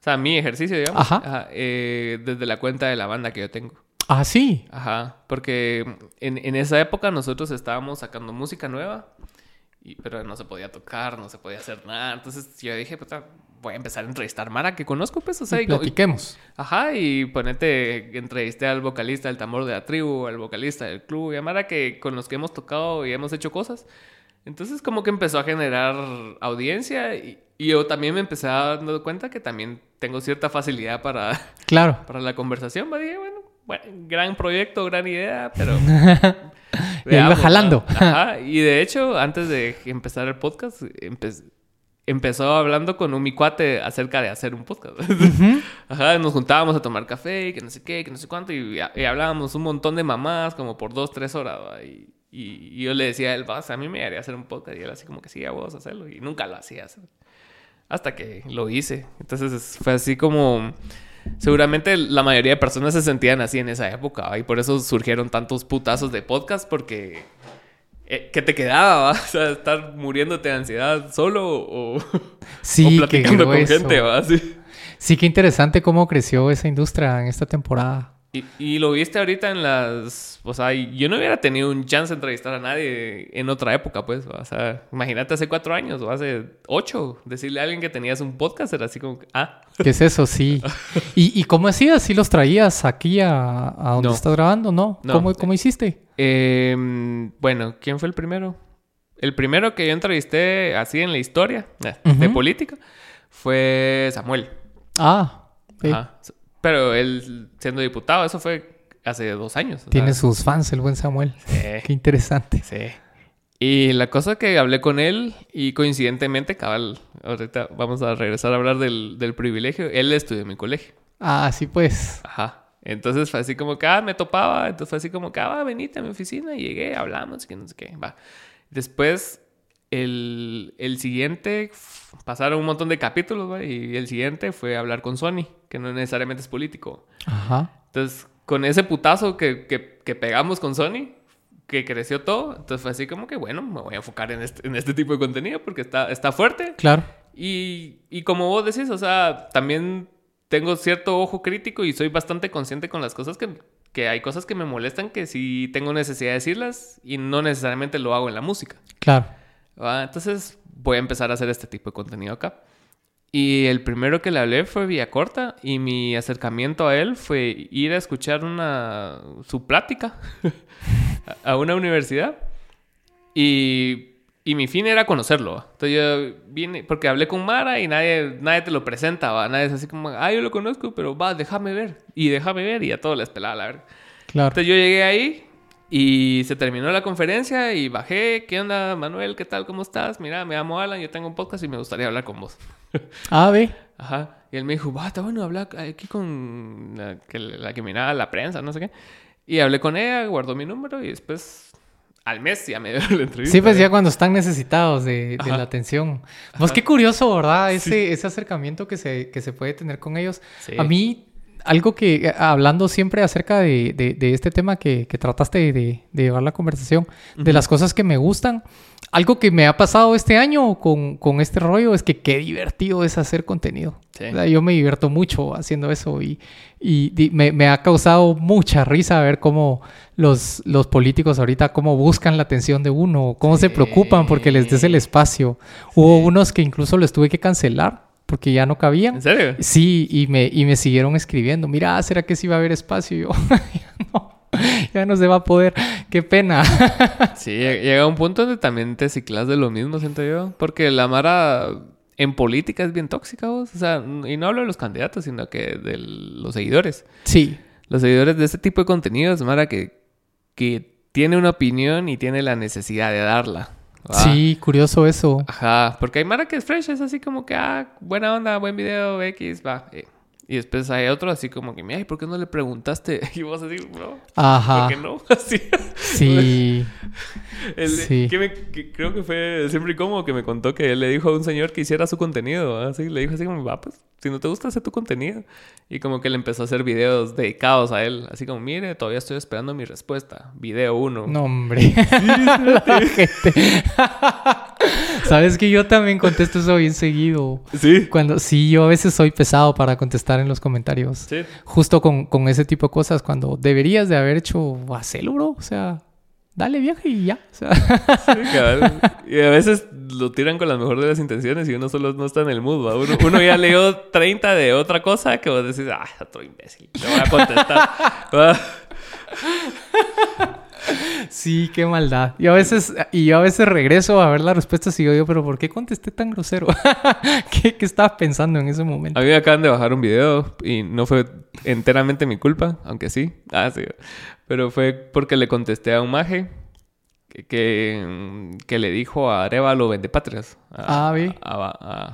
O sea, mi ejercicio, digamos. Ajá. eh, desde la cuenta de la banda que yo tengo. Ah, sí. Ajá, porque en, en esa época nosotros estábamos sacando música nueva, y, pero no se podía tocar, no se podía hacer nada. Entonces yo dije, puta, voy a empezar a entrevistar Mara que conozco, pues, o sea, Y y co- y- platiquemos. ajá, y ponete, entrevisté al vocalista del tambor de la tribu, al vocalista del club, y a Mara que con los que hemos tocado y hemos hecho cosas. Entonces como que empezó a generar audiencia y, y yo también me empecé dar cuenta que también tengo cierta facilidad para Claro. para la conversación. Va, dije, bueno, bueno, gran proyecto, gran idea, pero... Y ¿no? jalando. Ajá, y de hecho, antes de empezar el podcast, empe- empezó hablando con un mi cuate acerca de hacer un podcast. Ajá, nos juntábamos a tomar café, y que no sé qué, que no sé cuánto, y, y hablábamos un montón de mamás, como por dos, tres horas, ¿va? Y, y- y yo le decía a él, vas, a mí me haría hacer un podcast, y él así como que sí, a vos hacerlo, y nunca lo hacía. Hasta que lo hice. Entonces es- fue así como... Seguramente la mayoría de personas se sentían así en esa época ¿va? y por eso surgieron tantos putazos de podcast porque... eh, ¿Qué te quedaba? ¿va? O sea, estar muriéndote de ansiedad solo o, Sí, o platicando con gente, ¿va? Sí. Sí, qué interesante cómo creció esa industria en esta temporada. Y, y lo viste ahorita en las... O sea, yo no hubiera tenido un chance de entrevistar a nadie en otra época, pues. O sea, imagínate hace cuatro años o hace ocho. Decirle a alguien que tenías un podcast era así como... Ah, ¿Qué es eso? Sí. ¿Y, y cómo hacías? ¿Sí los traías aquí a, a donde No. estás grabando? ¿No? No. ¿Cómo, ¿Cómo hiciste? Eh, bueno, ¿quién fue el primero? El primero que yo entrevisté así en la historia eh, de política fue Samuel. Ah, sí. Ajá. Pero él siendo diputado, eso fue hace dos años. Tiene sus fans el buen Samuel. sí, Qué interesante. sí. Y la cosa que hablé con él y coincidentemente, cabal, ahorita vamos a regresar a hablar del, del privilegio. Él estudió en mi colegio. Ah, sí, pues. Ajá. Entonces fue así como que, ah, me topaba. Entonces fue así como que, ah, venite a mi oficina. Y llegué, hablamos, que no sé qué. Va. Después, el, el siguiente, pasaron un montón de capítulos, ¿va? Y el siguiente fue hablar con Sony, que no necesariamente es político. Ajá. Entonces, con ese putazo que, que, que pegamos con Sony, que creció todo, entonces fue así como que, bueno, me voy a enfocar en este, en este tipo de contenido porque está, está fuerte. Claro. Y, y como vos decís, o sea, también tengo cierto ojo crítico y soy bastante consciente con las cosas que, que hay cosas que me molestan que sí tengo necesidad de decirlas y no necesariamente lo hago en la música. Claro. ¿Va? Entonces voy a empezar a hacer este tipo de contenido acá. Y el primero que le hablé fue vía corta y mi acercamiento a él fue ir a escuchar una su plática a una universidad y, y mi fin era conocerlo. ¿va? Entonces yo vine, porque hablé con Mara y nadie, nadie te lo presenta, ¿va? nadie es así como, ah, yo lo conozco, pero va, déjame ver. Y déjame ver y a todo les pelaba la verga. Claro. Entonces yo llegué ahí y se terminó la conferencia y bajé. ¿Qué onda, Manuel? ¿Qué tal? ¿Cómo estás? Mira, me llamo Alan, yo tengo un podcast y me gustaría hablar con vos. Ah, ve. Ajá. Y él me dijo, va, está bueno hablar aquí con la que, la que miraba la prensa, no sé qué. Y hablé con ella, guardó mi número y después al mes ya me dio la entrevista. Sí, pues ya cuando están necesitados de, de la atención. Pues qué curioso, ¿verdad? Ese, ese acercamiento que se, que se puede tener con ellos. Sí. A mí, algo que, eh, hablando siempre acerca de, de- de este tema que, que trataste de, de llevar la conversación, de las cosas que me gustan, algo que me ha pasado este año con, con este rollo es que qué divertido es hacer contenido. Sí. O sea, yo me divierto mucho haciendo eso y, y di- me, me ha causado mucha risa ver cómo los, los políticos ahorita cómo buscan la atención de uno, cómo se preocupan porque les des el espacio. Hubo unos que incluso les tuve que cancelar porque ya no cabían. ¿En serio? Sí, y me, y me siguieron escribiendo. Mira, ¿será que sí va a haber espacio? Y yo, ya no, ya no se va a poder. Qué pena. Sí, lle- llega un punto donde también te ciclas de lo mismo, siento yo. Porque la Mara en política es bien tóxica, vos. O sea, y no hablo de los candidatos, sino que de los seguidores. Sí, Los seguidores de este tipo de contenidos, Mara, que, que tiene una opinión y tiene la necesidad de darla. ¿Va? sí, curioso eso. Ajá, porque hay Mara que es fresh, es así como que, ah, buena onda, buen video, X, va. eh. Y después hay otro así como que, mira, ¿y por qué no le preguntaste? Y vos así, bro, Ajá. ¿por qué no? Así. Sí, El- Sí. que me- que creo que fue siempre como que me contó que él le dijo a un señor que hiciera su contenido, así le dijo así como, va, pues, si no te gusta, hacer tu contenido. Y como que le empezó a hacer videos dedicados a él, así como, mire, todavía estoy esperando mi respuesta. Video uno. no, hombre. Gente. Sabes que yo también contesto eso bien seguido. Sí. Cuando sí, yo a veces soy pesado para contestar en los comentarios. Sí. Justo con, con ese tipo de cosas, cuando deberías de haber hecho hacerlo, bro. O sea, dale viaje y ya. O sea, Sí. Y a veces lo tiran con la mejor de las intenciones y uno solo no está en el mood. Uno, uno ya leyó 30 de otra cosa que vos decís, ah, otro imbécil, le voy a contestar. Sí, qué maldad. Y a veces, y yo a veces regreso a ver las respuestas y digo yo, pero ¿por qué contesté tan grosero? ¿Qué, ¿Qué estabas pensando en ese momento? A mí me acaban de bajar un video y no fue enteramente mi culpa, aunque sí. Ah, sí. Pero fue porque le contesté a un maje que, que, que le dijo a Arevalo Vendepatrias. A, Ah, vi. A, a-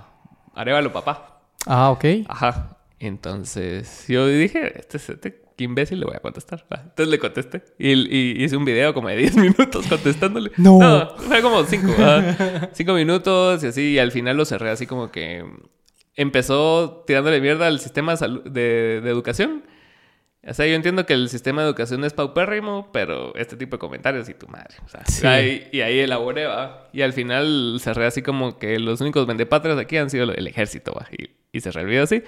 a Arevalo papá. Ah, ok. Ajá. Entonces yo dije, este, este qué imbécil le voy a contestar. Entonces le contesté. Y, y hice un video como de 10 minutos contestándole. No. fue como 5. 5 minutos y así. Y al final lo cerré así como que empezó tirándole mierda al sistema de, de, de educación. O sea, yo entiendo que el sistema de educación es paupérrimo, pero este tipo de comentarios y tu madre. O sea, Sí. ahí- y ahí elaboré, va. Y al final cerré así como que los únicos vendepatrias aquí han sido el ejército, va. Y, y cerré el video así.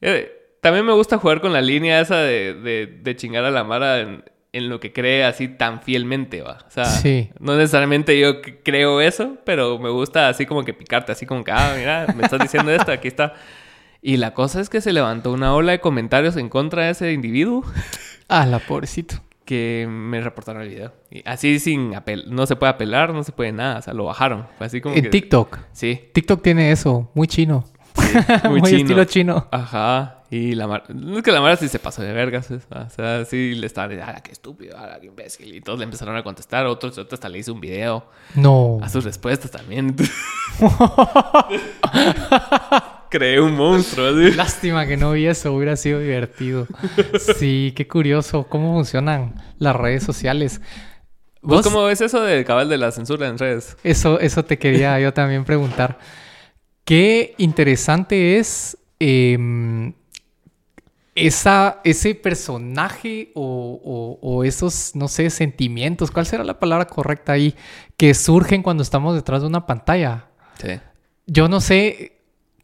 Eh, también me gusta jugar con la línea esa de, de, de chingar a la Mara en, en lo que cree así tan fielmente, va. O sea, Sí. no necesariamente yo creo eso, pero me gusta así como que picarte, así como que, ah, mira, me estás diciendo esto, aquí está. Y la cosa es que se levantó una ola de comentarios en contra de ese individuo Ah, la pobrecito. que me reportaron el video. Y así sin apel, no se puede apelar, no se puede nada, o sea, lo bajaron. Fue así como En que TikTok. Sí, TikTok tiene eso, muy chino. muy, Muy chino. estilo chino. Ajá. Y la Mara, no es que la Mara sí se pasó de vergas, pues, o sea, sí le estaban diciendo, ah, qué estúpido, ah, qué imbécil. Y todos le empezaron a contestar, otros, otros hasta le hice un video No. a sus respuestas también. Creé un monstruo. así. Lástima que no vi eso, hubiera sido divertido. Sí, qué curioso cómo funcionan las redes sociales. ¿Vos cómo ves eso del cabal de la censura en redes? Eso, eso te quería yo también preguntar. Qué interesante es em, esa, ese personaje o, o- o esos, no sé, sentimientos, ¿cuál será la palabra correcta ahí? Que surgen cuando estamos detrás de una pantalla. Sí. Yo no sé,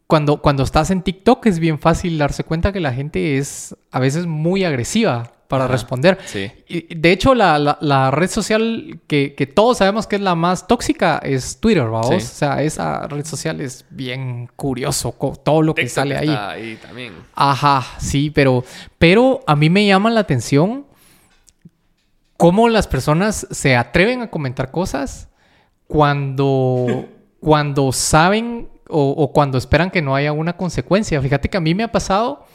cuando, cuando estás en TikTok es bien fácil darse cuenta que la gente es a veces muy agresiva para Ajá. responder. Sí. Y, De hecho, la, la- la red social que, que todos sabemos que es la más tóxica es Twitter, ¿vamos? Sí. O sea, esa red social es bien curioso, todo lo que TikTok sale ahí. está ahí también. Ajá, sí, pero, pero a mí me llama la atención cómo las personas se atreven a comentar cosas cuando, cuando saben o, o cuando esperan que no haya una consecuencia. Fíjate que a mí me ha pasado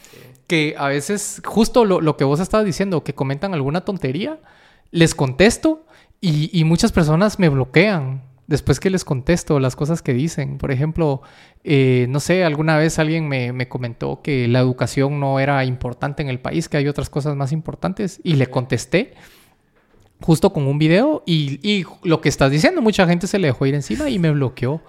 que a veces, justo lo, lo que vos estabas diciendo, que comentan alguna tontería, les contesto y, y muchas personas me bloquean después que les contesto las cosas que dicen. Por ejemplo, eh, no sé, alguna vez alguien me, me comentó que la educación no era importante en el país, que hay otras cosas más importantes, y le contesté justo con un video y, y lo que estás diciendo, mucha gente se le dejó ir encima y me bloqueó.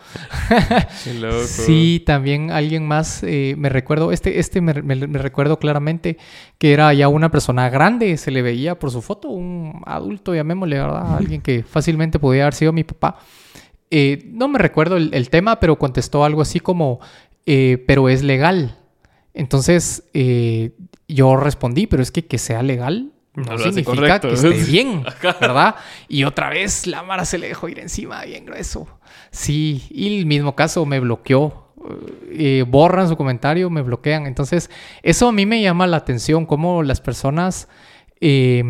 Qué loco. Sí, también alguien más, eh, me recuerdo, este, este me, recuerdo claramente que era ya una persona grande, se le veía por su foto, un adulto, llamémosle, ¿verdad? Alguien que fácilmente podía haber sido mi papá. Eh, no me recuerdo el, el tema, pero contestó algo así como, eh, pero es legal. Entonces yo respondí, pero es que que sea legal no, significa que esté bien, ¿verdad? Y otra vez la Mara se le dejó ir encima bien grueso. Sí, y el mismo caso me bloqueó. Eh, borran su comentario, me bloquean. Entonces, eso a mí me llama la atención, cómo las personas eh,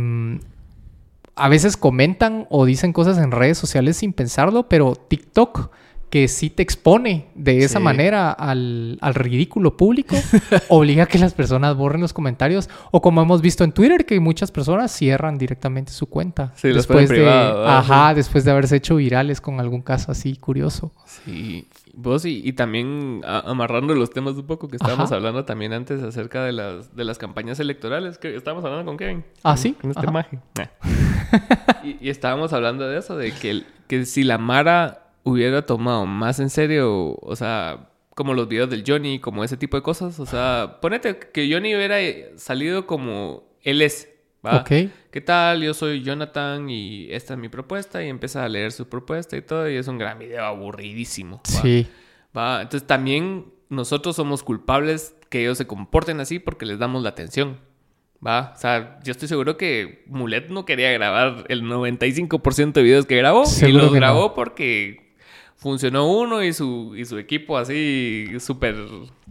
a veces comentan o dicen cosas en redes sociales sin pensarlo, pero TikTok que sí te expone de esa Sí. manera al, al ridículo público, obliga a que las personas borren los comentarios. O como hemos visto en Twitter, que muchas personas cierran directamente su cuenta. Sí, después de, privado, ¿verdad? ajá, después de haberse hecho virales con algún caso así curioso. Sí, vos y, y también a- amarrando los temas un poco que estábamos Ajá. hablando también antes acerca de las, de las campañas electorales que estábamos hablando con Kevin. Ah, ¿sí? Con este. Nah. y, y estábamos hablando de eso, de que, el- que si la Mara hubiera tomado más en serio, o sea, como los videos del Johnny, como ese tipo de cosas, o sea, ponete que Johnny hubiera salido como él es, ¿va? Ok. ¿Qué tal? Yo soy Jonathan y esta es mi propuesta y empieza a leer su propuesta y todo y es un gran video aburridísimo. ¿va? Sí. ¿Va? Entonces también nosotros somos culpables que ellos se comporten así porque les damos la atención. ¿Va? O sea, yo estoy seguro que Mulet no quería grabar el 95% de videos que grabó y Seguro los que grabó no. porque funcionó uno y su, y su equipo así súper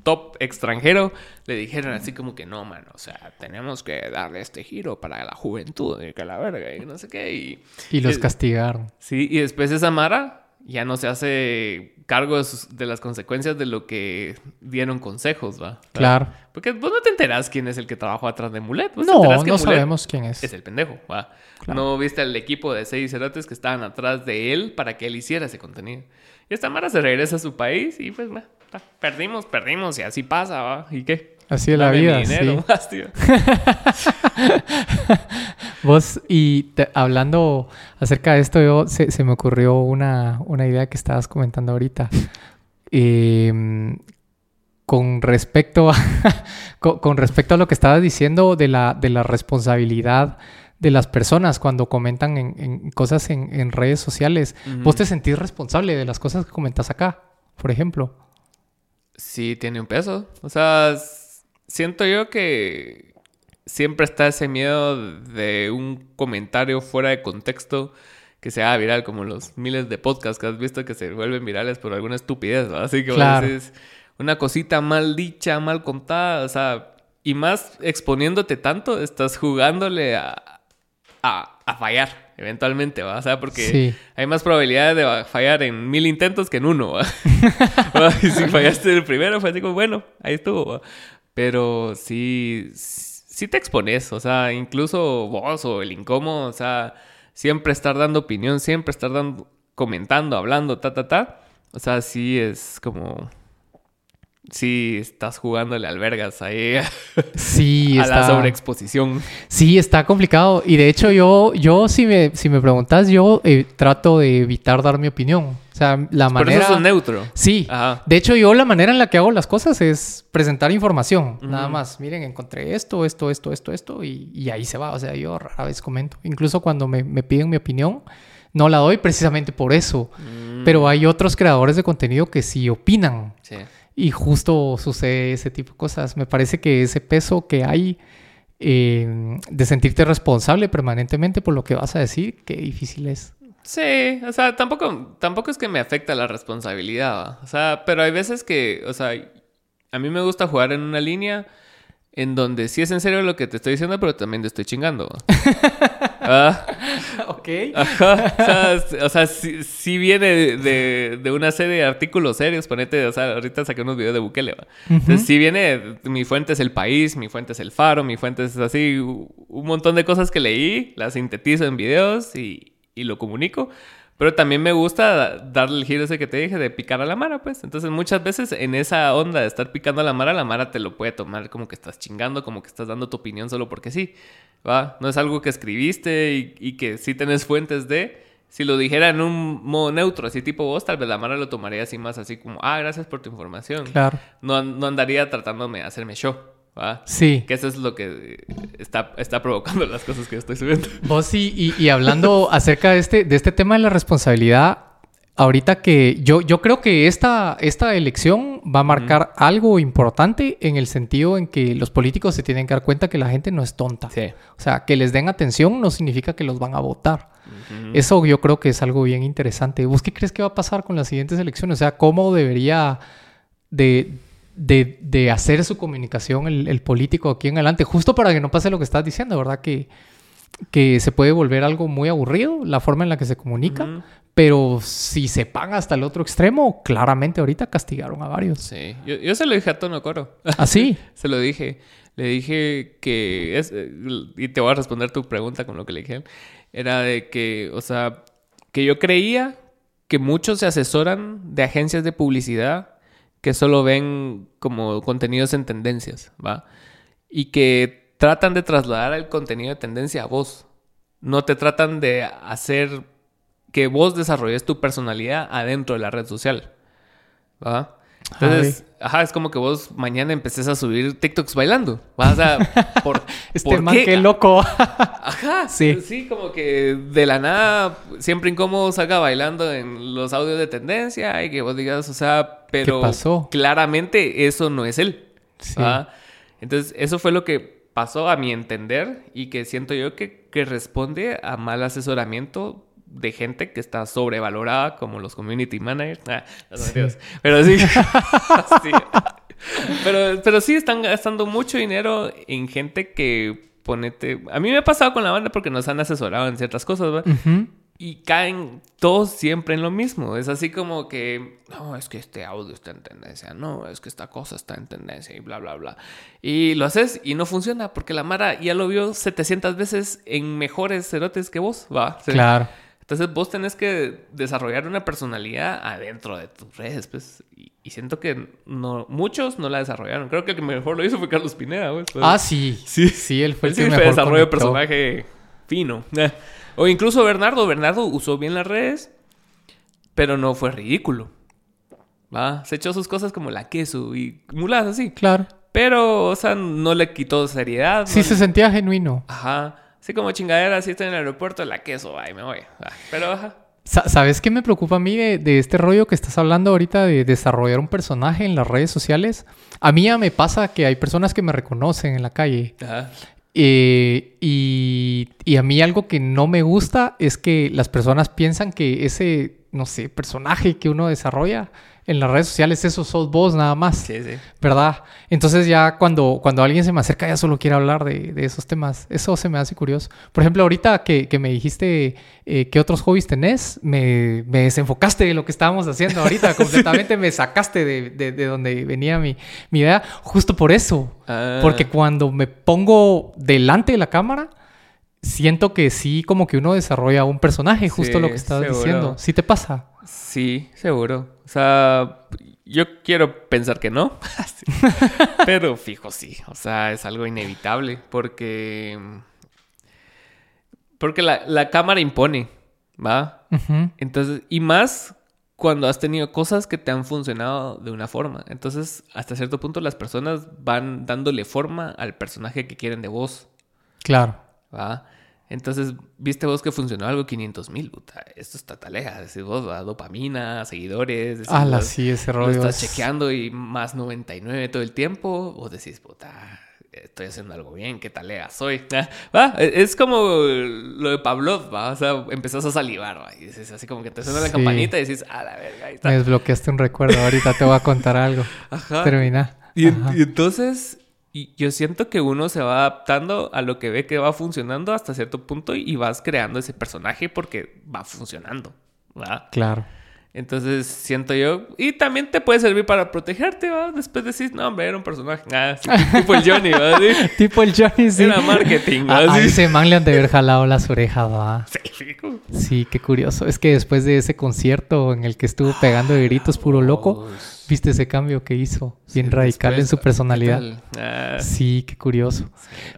top extranjero le dijeron así como que no, mano, o sea, tenemos que darle este giro para la juventud y que la verga y no sé qué y... Y los castigaron. Sí, y después esa Mara ya no se hace cargo de, sus- de las consecuencias de lo que dieron consejos, ¿va? Claro. Porque vos no te enterás quién es el que trabajó atrás de Mulet. Vos te No, enterás que no sabemos quién es. Es el pendejo, ¿va? Claro. No viste al equipo de seis cerotes que estaban atrás de él para que él hiciera ese contenido. Y esta Mara se regresa a su país y pues, va, perdimos, perdimos y así pasa, ¿va? ¿Y qué? Así es la mi vida, dinero, sí. más, tío. Vos, y te- hablando acerca de esto, yo, se, se me ocurrió una, una idea que estabas comentando ahorita. Em, con respecto a, con, con respecto a lo que estabas diciendo de la, de la responsabilidad de las personas cuando comentan en, en cosas en, en redes sociales. ¿Vos te sentís responsable de las cosas que comentas acá, por ejemplo? Sí, tiene un peso. O sea, siento yo que siempre está ese miedo de un comentario fuera de contexto que se haga viral, como los miles de podcasts que has visto que se vuelven virales por alguna estupidez, ¿no? Así que Claro. una cosita mal dicha, mal contada, o sea, y más exponiéndote tanto, estás jugándole a, a, a fallar eventualmente, ¿va? O sea, porque Sí. hay más probabilidades de fallar en mil intentos que en uno, y si fallaste el primero, fue así como, bueno, ahí estuvo, ¿va? Pero sí, sí te expones, o sea, incluso vos o el incómodo, o sea, siempre estar dando opinión, siempre estar dando, comentando, hablando, ta, ta, ta. O sea, sí es como... sí estás jugándole albergas ahí sí, a está... la sobreexposición. Sí, está complicado. Y de hecho yo, yo si, me, si me preguntas, yo eh, trato de evitar dar mi opinión. O sea, la manera... Por eso es neutro. Sí. Ajá. De hecho, yo la manera en la que hago las cosas es presentar información. Nada más. Miren, encontré esto, esto, esto, esto, esto. Y, y, ahí se va. O sea, yo rara vez comento. Incluso cuando me, me piden mi opinión, no la doy precisamente por eso. Mm. Pero hay otros creadores de contenido que sí opinan. Sí. Y justo sucede ese tipo de cosas. Me parece que ese peso que hay eh, de sentirte responsable permanentemente por lo que vas a decir, qué difícil es. Sí, o sea, tampoco, tampoco es que me afecta la responsabilidad, ¿va? o sea, pero hay veces que, o sea, a mí me gusta jugar en una línea en donde sí es en serio lo que te estoy diciendo, pero también te estoy chingando. ¿Ah? ok. Ajá. O sea, o sea sí, sí, viene de, de, una serie de artículos serios. Ponete, o sea, ahorita saqué unos videos de Bukele. ¿va? Uh -huh. Entonces, sí viene, mi fuente es el país, mi fuente es el faro, mi fuente es así, un montón de cosas que leí, las sintetizo en videos y, y lo comunico. Pero también me gusta darle el giro ese que te dije de picar a la mara, pues. Entonces, muchas veces en esa onda de estar picando a la mara, la mara te lo puede tomar como que estás chingando, como que estás dando tu opinión solo porque sí. ¿va? No es algo que escribiste y, y que sí tenés fuentes de. Si lo dijera en un modo neutro, así tipo vos, tal vez la mara lo tomaría así más así como, ah, gracias por tu información. Claro. No, no andaría tratándome de hacerme show. ¿Va? Sí. Que eso es lo que está, está provocando las cosas que estoy subiendo. Vos sí, y, y hablando acerca de este, de este tema de la responsabilidad, ahorita que yo, yo creo que esta, esta elección va a marcar algo importante en el sentido en que los políticos se tienen que dar cuenta que la gente no es tonta. Sí. O sea, que les den atención no significa que los van a votar. Eso yo creo que es algo bien interesante. ¿Vos qué crees que va a pasar con las siguientes elecciones? O sea, ¿cómo debería de, de, de hacer su comunicación el, el, político aquí en adelante? Justo para que no pase lo que estás diciendo, ¿verdad? Que, que se puede volver algo muy aburrido la forma en la que se comunica. Uh -huh. Pero si se paga hasta el otro extremo, claramente ahorita castigaron a varios. Sí, yo, yo se lo dije a Tono Coro. ¿Ah, sí? se lo dije. Le dije que es, y te voy a responder tu pregunta con lo que le dije, era de que, o sea, que yo creía que muchos se asesoran de agencias de publicidad que solo ven como contenidos en tendencias, ¿va? Y que tratan de trasladar el contenido de tendencia a vos. No te tratan de hacer que vos desarrolles tu personalidad adentro de la red social, ¿va? Entonces, Ay. ajá, es como que vos mañana empeces a subir TikToks bailando. ¿va? O sea, ¿por, este ¿por man, qué? qué loco. ajá, sí. Sí, como que de la nada, siempre incómodo salga bailando en los audios de tendencia y que vos digas, o sea, pero ¿Qué pasó? claramente eso no es él. Sí. Entonces, eso fue lo que pasó a mi entender y que siento yo que, que responde a mal asesoramiento de gente que está sobrevalorada como los community managers. Ah, sí. Pero sí. sí. Pero, pero sí están gastando mucho dinero en gente que ponete. A mí me ha pasado con la banda porque nos han asesorado en ciertas cosas, ¿verdad? Uh -huh. Y caen todos siempre en lo mismo. Es así como que, no, es que este audio está en tendencia, no, es que esta cosa está en tendencia y bla, bla, bla. Y lo haces y no funciona porque la Mara ya lo vio 700 veces en mejores cerotes que vos, ¿va? ¿sí? Entonces vos tenés que desarrollar una personalidad adentro de tus redes, pues. Y, y, siento que no, muchos no la desarrollaron. Creo que el que mejor lo hizo fue Carlos Pineda, güey. Ah, sí. Sí, sí él fue el sí, que fue mejor desarrollo de conectó. personaje fino. O incluso Bernardo. Bernardo usó bien las redes, pero no fue ridículo. ¿Va? Se echó sus cosas como la queso y mulas así. Claro. Pero, o sea, no le quitó seriedad. Sí, no se le... sentía genuino. Ajá. Así como chingadera, si estoy en el aeropuerto, la queso, ay, me voy. Pero, ajá. ¿Sabes qué me preocupa a mí de, de, este rollo que estás hablando ahorita de desarrollar un personaje en las redes sociales? A mí ya me pasa que hay personas que me reconocen en la calle. Ajá. Eh, y, y, a mí algo que no me gusta es que las personas piensan que ese, no sé, personaje que uno desarrolla en las redes sociales, eso sos vos nada más. Sí, sí. ¿Verdad? Entonces ya cuando, cuando alguien se me acerca ya solo quiere hablar de, de esos temas. Eso se me hace curioso. Por ejemplo, ahorita que, que me dijiste eh, qué otros hobbies tenés, me, me, desenfocaste de lo que estábamos haciendo ahorita. Completamente sí. me sacaste de, de, de, donde venía mi, mi idea. Justo por eso. Ah. Porque cuando me pongo delante de la cámara, siento que sí, como que uno desarrolla un personaje, justo sí, lo que estás seguro. diciendo. ¿Sí te pasa? Sí, seguro. O sea, Yo quiero pensar que no, pero fijo sí, o sea, es algo inevitable porque... Porque la, la cámara impone, ¿va? Entonces, y más cuando has tenido cosas que te han funcionado de una forma. Entonces, hasta cierto punto las personas van dándole forma al personaje que quieren de vos, Claro. ¿va? Entonces, viste vos que funcionó algo 500 mil, puta, esto está talega, decís vos, ¿va? dopamina, seguidores, decís Ala, vos, sí, ese lo rollo. estás es- chequeando y más 99 todo el tiempo, vos decís, puta, estoy haciendo algo bien, qué talega soy. ¿Va? Es como lo de Pavlov, ¿va? O sea, empezás a salivar, ¿va? Y dices así como que te suena la campanita y dices, a la verga, ahí está. Me desbloqueaste un recuerdo. Ahorita te voy a contar algo. Ajá. Termina. Y entonces, y yo siento que uno se va adaptando a lo que ve que va funcionando hasta cierto punto y vas creando ese personaje porque va funcionando, ¿va? Claro. Entonces siento yo, y también te puede servir para protegerte, ¿va? Después decís, no, hombre, era un personaje, ah, sí, tipo el Johnny, ¿va? Sí. Tipo el Johnny, sí. Era marketing, A, ¿va? a Sí. ese man le han de haber jalado las orejas, va. Sí. Sí, qué curioso. Es que después de ese concierto en el que estuvo pegando de gritos puro loco, ¿viste ese cambio que hizo? Bien radical en su personalidad. Ah, Sí, qué curioso.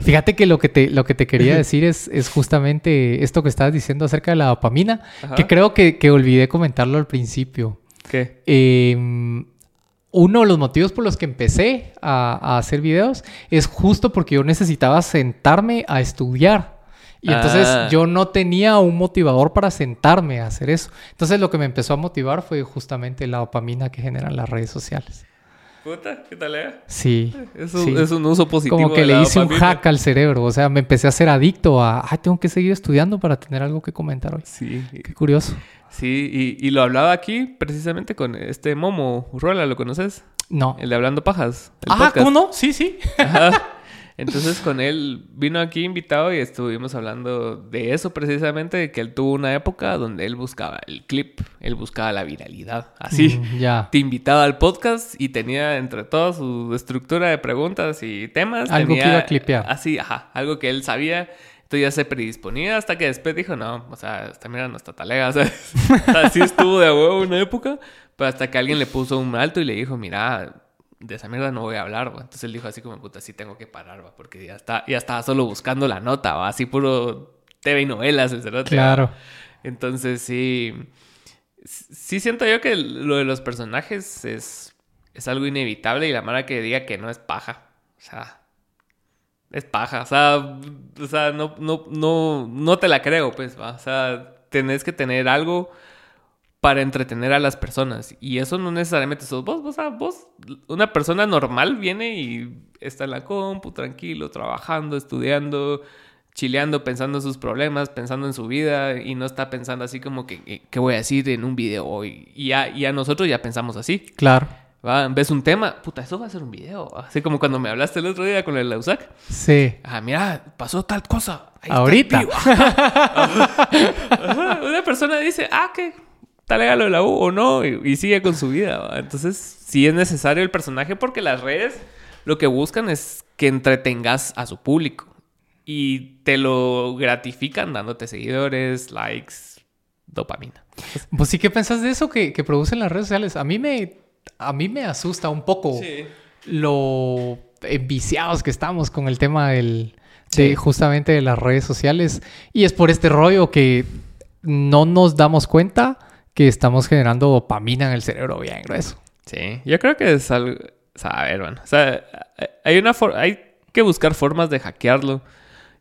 Fíjate que lo que te, lo que te quería decir es, es justamente esto que estabas diciendo acerca de la dopamina, Ajá. que creo que, que olvidé comentarlo al principio. ¿Qué? Eh, uno de los motivos por los que empecé a, a hacer videos es justo porque yo necesitaba sentarme a estudiar. Y entonces Ah. yo no tenía un motivador para sentarme a hacer eso. Entonces lo que me empezó a motivar fue justamente la dopamina que generan las redes sociales. Puta, ¿qué tal, eh? Sí. Es un, sí. es un uso positivo. Como que de le hice un hack al cerebro. O sea, me empecé a ser adicto a, ay, tengo que seguir estudiando para tener algo que comentar hoy. Sí, Qué curioso. sí, y, y lo hablaba aquí precisamente con este Momo Urrola, ¿lo conoces? No. El de Hablando Pajas. Ah. ¿cómo no? Sí, sí. Ajá. Entonces con él vino aquí invitado y estuvimos hablando de eso precisamente, de que él tuvo una época donde él buscaba el clip, él buscaba la viralidad, así. Mm, ya. Te invitaba al podcast y tenía entre todos su estructura de preguntas y temas. Algo que iba a clipear. Así, ajá, algo que él sabía. Entonces ya se predisponía hasta que después dijo, no, o sea, esta mira no está talega, o sea, así estuvo de huevo una época, pero hasta que alguien le puso un alto y le dijo, mira, de esa mierda no voy a hablar, va. Entonces él dijo así como, puta, sí tengo que parar, va, porque ya está, ya estaba solo buscando la nota, va, así puro TV y novelas, el cerote, va. Claro. Entonces sí, sí siento yo que lo de los personajes es, es algo inevitable y la mara que diga que no es paja, o sea, es paja, o sea, o sea no, no, no, no te la creo, pues, ¿va? o sea, tenés que tener algo para entretener a las personas y eso no necesariamente sos vos, sea, vos, una persona normal viene y está en la compu, tranquilo, trabajando, estudiando, chileando, pensando en sus problemas, pensando en su vida y no está pensando así como que, que- ¿qué voy a decir en un video hoy? Y ya, ya nosotros ya pensamos así. Claro. ¿va? Ves un tema, puta, eso va a ser un video. Así como cuando me hablaste el otro día con el Lausac. Sí. Ah, mira, pasó tal cosa. Ahí Ahorita. Una persona dice, ah, que tal lo de la U o no, y, y sigue con su vida. ¿va? Entonces, sí es necesario el personaje porque las redes lo que buscan es que entretengas a su público. Y te lo gratifican dándote seguidores, likes, dopamina. Pues sí, ¿qué pensás de eso que, que producen las redes sociales? A mí me, a mí me asusta un poco lo enviciados que estamos con el tema del, de Sí. justamente de las redes sociales. Y es por este rollo que no nos damos cuenta que estamos generando dopamina en el cerebro bien grueso. Sí, yo creo que es algo... A ver, bueno. O sea, hay una hay que buscar formas de hackearlo.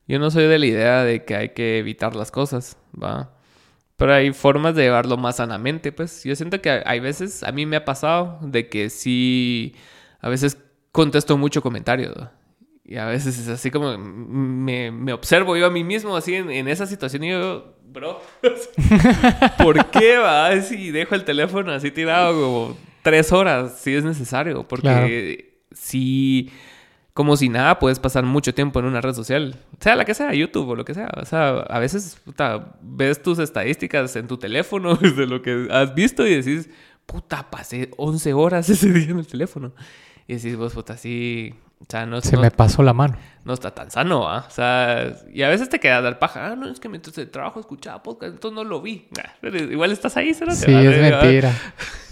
Yo no soy de la idea de que hay que evitar las cosas, ¿va? Pero hay formas de llevarlo más sanamente, pues. Yo siento que hay veces, a mí me ha pasado de que sí, a veces contesto mucho comentarios, ¿va? Y a veces es así como me, me observo yo a mí mismo así en, en esa situación y yo, bro, ¿por qué va? Si dejo el teléfono así tirado como tres horas, si es necesario, porque si como si nada puedes pasar mucho tiempo en una red social, sea la que sea, YouTube o lo que sea. O sea, a veces puta, ves tus estadísticas en tu teléfono de lo que has visto y decís, puta, pasé 11 horas ese día en el teléfono. Y decís, vos, puta, sí, O sea, no, Se no- me pasó la mano. no está tan sano, ¿ah? O sea, y a veces te quedas al paja. Ah, no, es que mientras el trabajo escuchaba podcast, entonces no lo vi. Nah, pero igual estás ahí, ¿será? Sí, es mentira.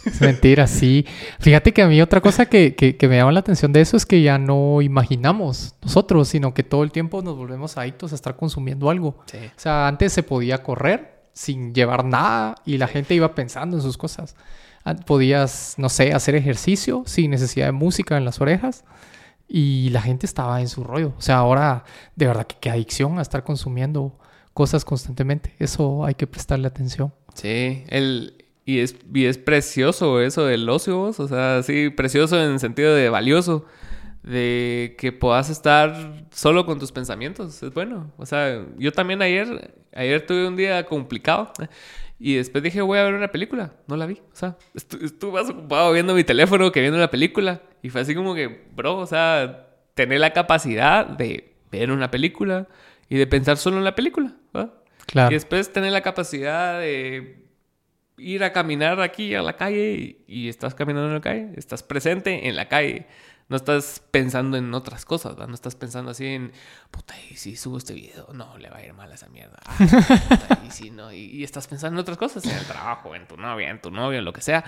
Es mentira, sí. Fíjate que a mí otra cosa que, que- que me llama la atención de eso es que ya no imaginamos nosotros, sino que todo el tiempo nos volvemos adictos a estar consumiendo algo. Sí. O sea, antes se podía correr sin llevar nada y la gente iba pensando en sus cosas. Podías, no sé, hacer ejercicio sin necesidad de música en las orejas y la gente estaba en su rollo. O sea, ahora de verdad que qué adicción a estar consumiendo cosas constantemente. Eso hay que prestarle atención. Sí, el, y, es, y es precioso eso del ocio, o sea, sí, precioso en el sentido de valioso, de que puedas estar solo con tus pensamientos, es bueno. O sea, yo también ayer, ayer tuve un día complicado y después dije, voy a ver una película, no la vi, o sea, estu- estuve más ocupado viendo mi teléfono que viendo la película y fue así como que, bro, o sea, tener la capacidad de ver una película y de pensar solo en la película, ¿verdad? Claro. Y después tener la capacidad de ir a caminar aquí a la calle y, y estás caminando en la calle, estás presente en la calle. No estás pensando en otras cosas, ¿verdad? No estás pensando así en, puta, y si subo este video, no, le va a ir mal a esa mierda. Ah, puta, y si no, y, y estás pensando en otras cosas, en el trabajo, en tu novia, en tu novio, en lo que sea.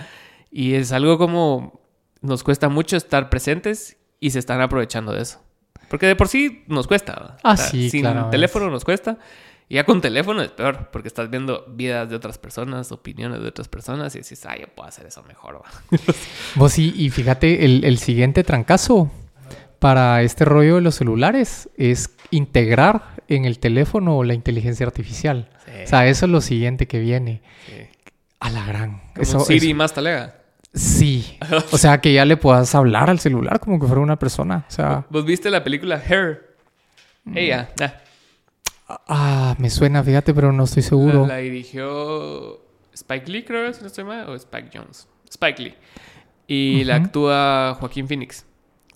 Y es algo como, nos cuesta mucho estar presentes y se están aprovechando de eso. Porque de por sí nos cuesta. ¿verdad? Ah, sí, Sin claramente. teléfono nos cuesta. Y ya con teléfono es peor, porque estás viendo vidas de otras personas, opiniones de otras personas y dices, ay, yo puedo hacer eso mejor. ¿va?". Vos sí, y fíjate, el, el siguiente trancazo para este rollo de los celulares es integrar en el teléfono la inteligencia artificial. Sí. O sea, eso es lo siguiente que viene. Sí. A la gran. Como Eso, Siri eso- más talega. sí. O sea, que ya le puedas hablar al celular como que fuera una persona. O sea, ¿Vos viste la película Her? Mm. Ella. ah, ah, me suena, fíjate, pero no estoy seguro. La, la dirigió Spike Lee, creo, si no estoy mal, o Spike Jones. Spike Lee. Y la actúa Joaquín Phoenix.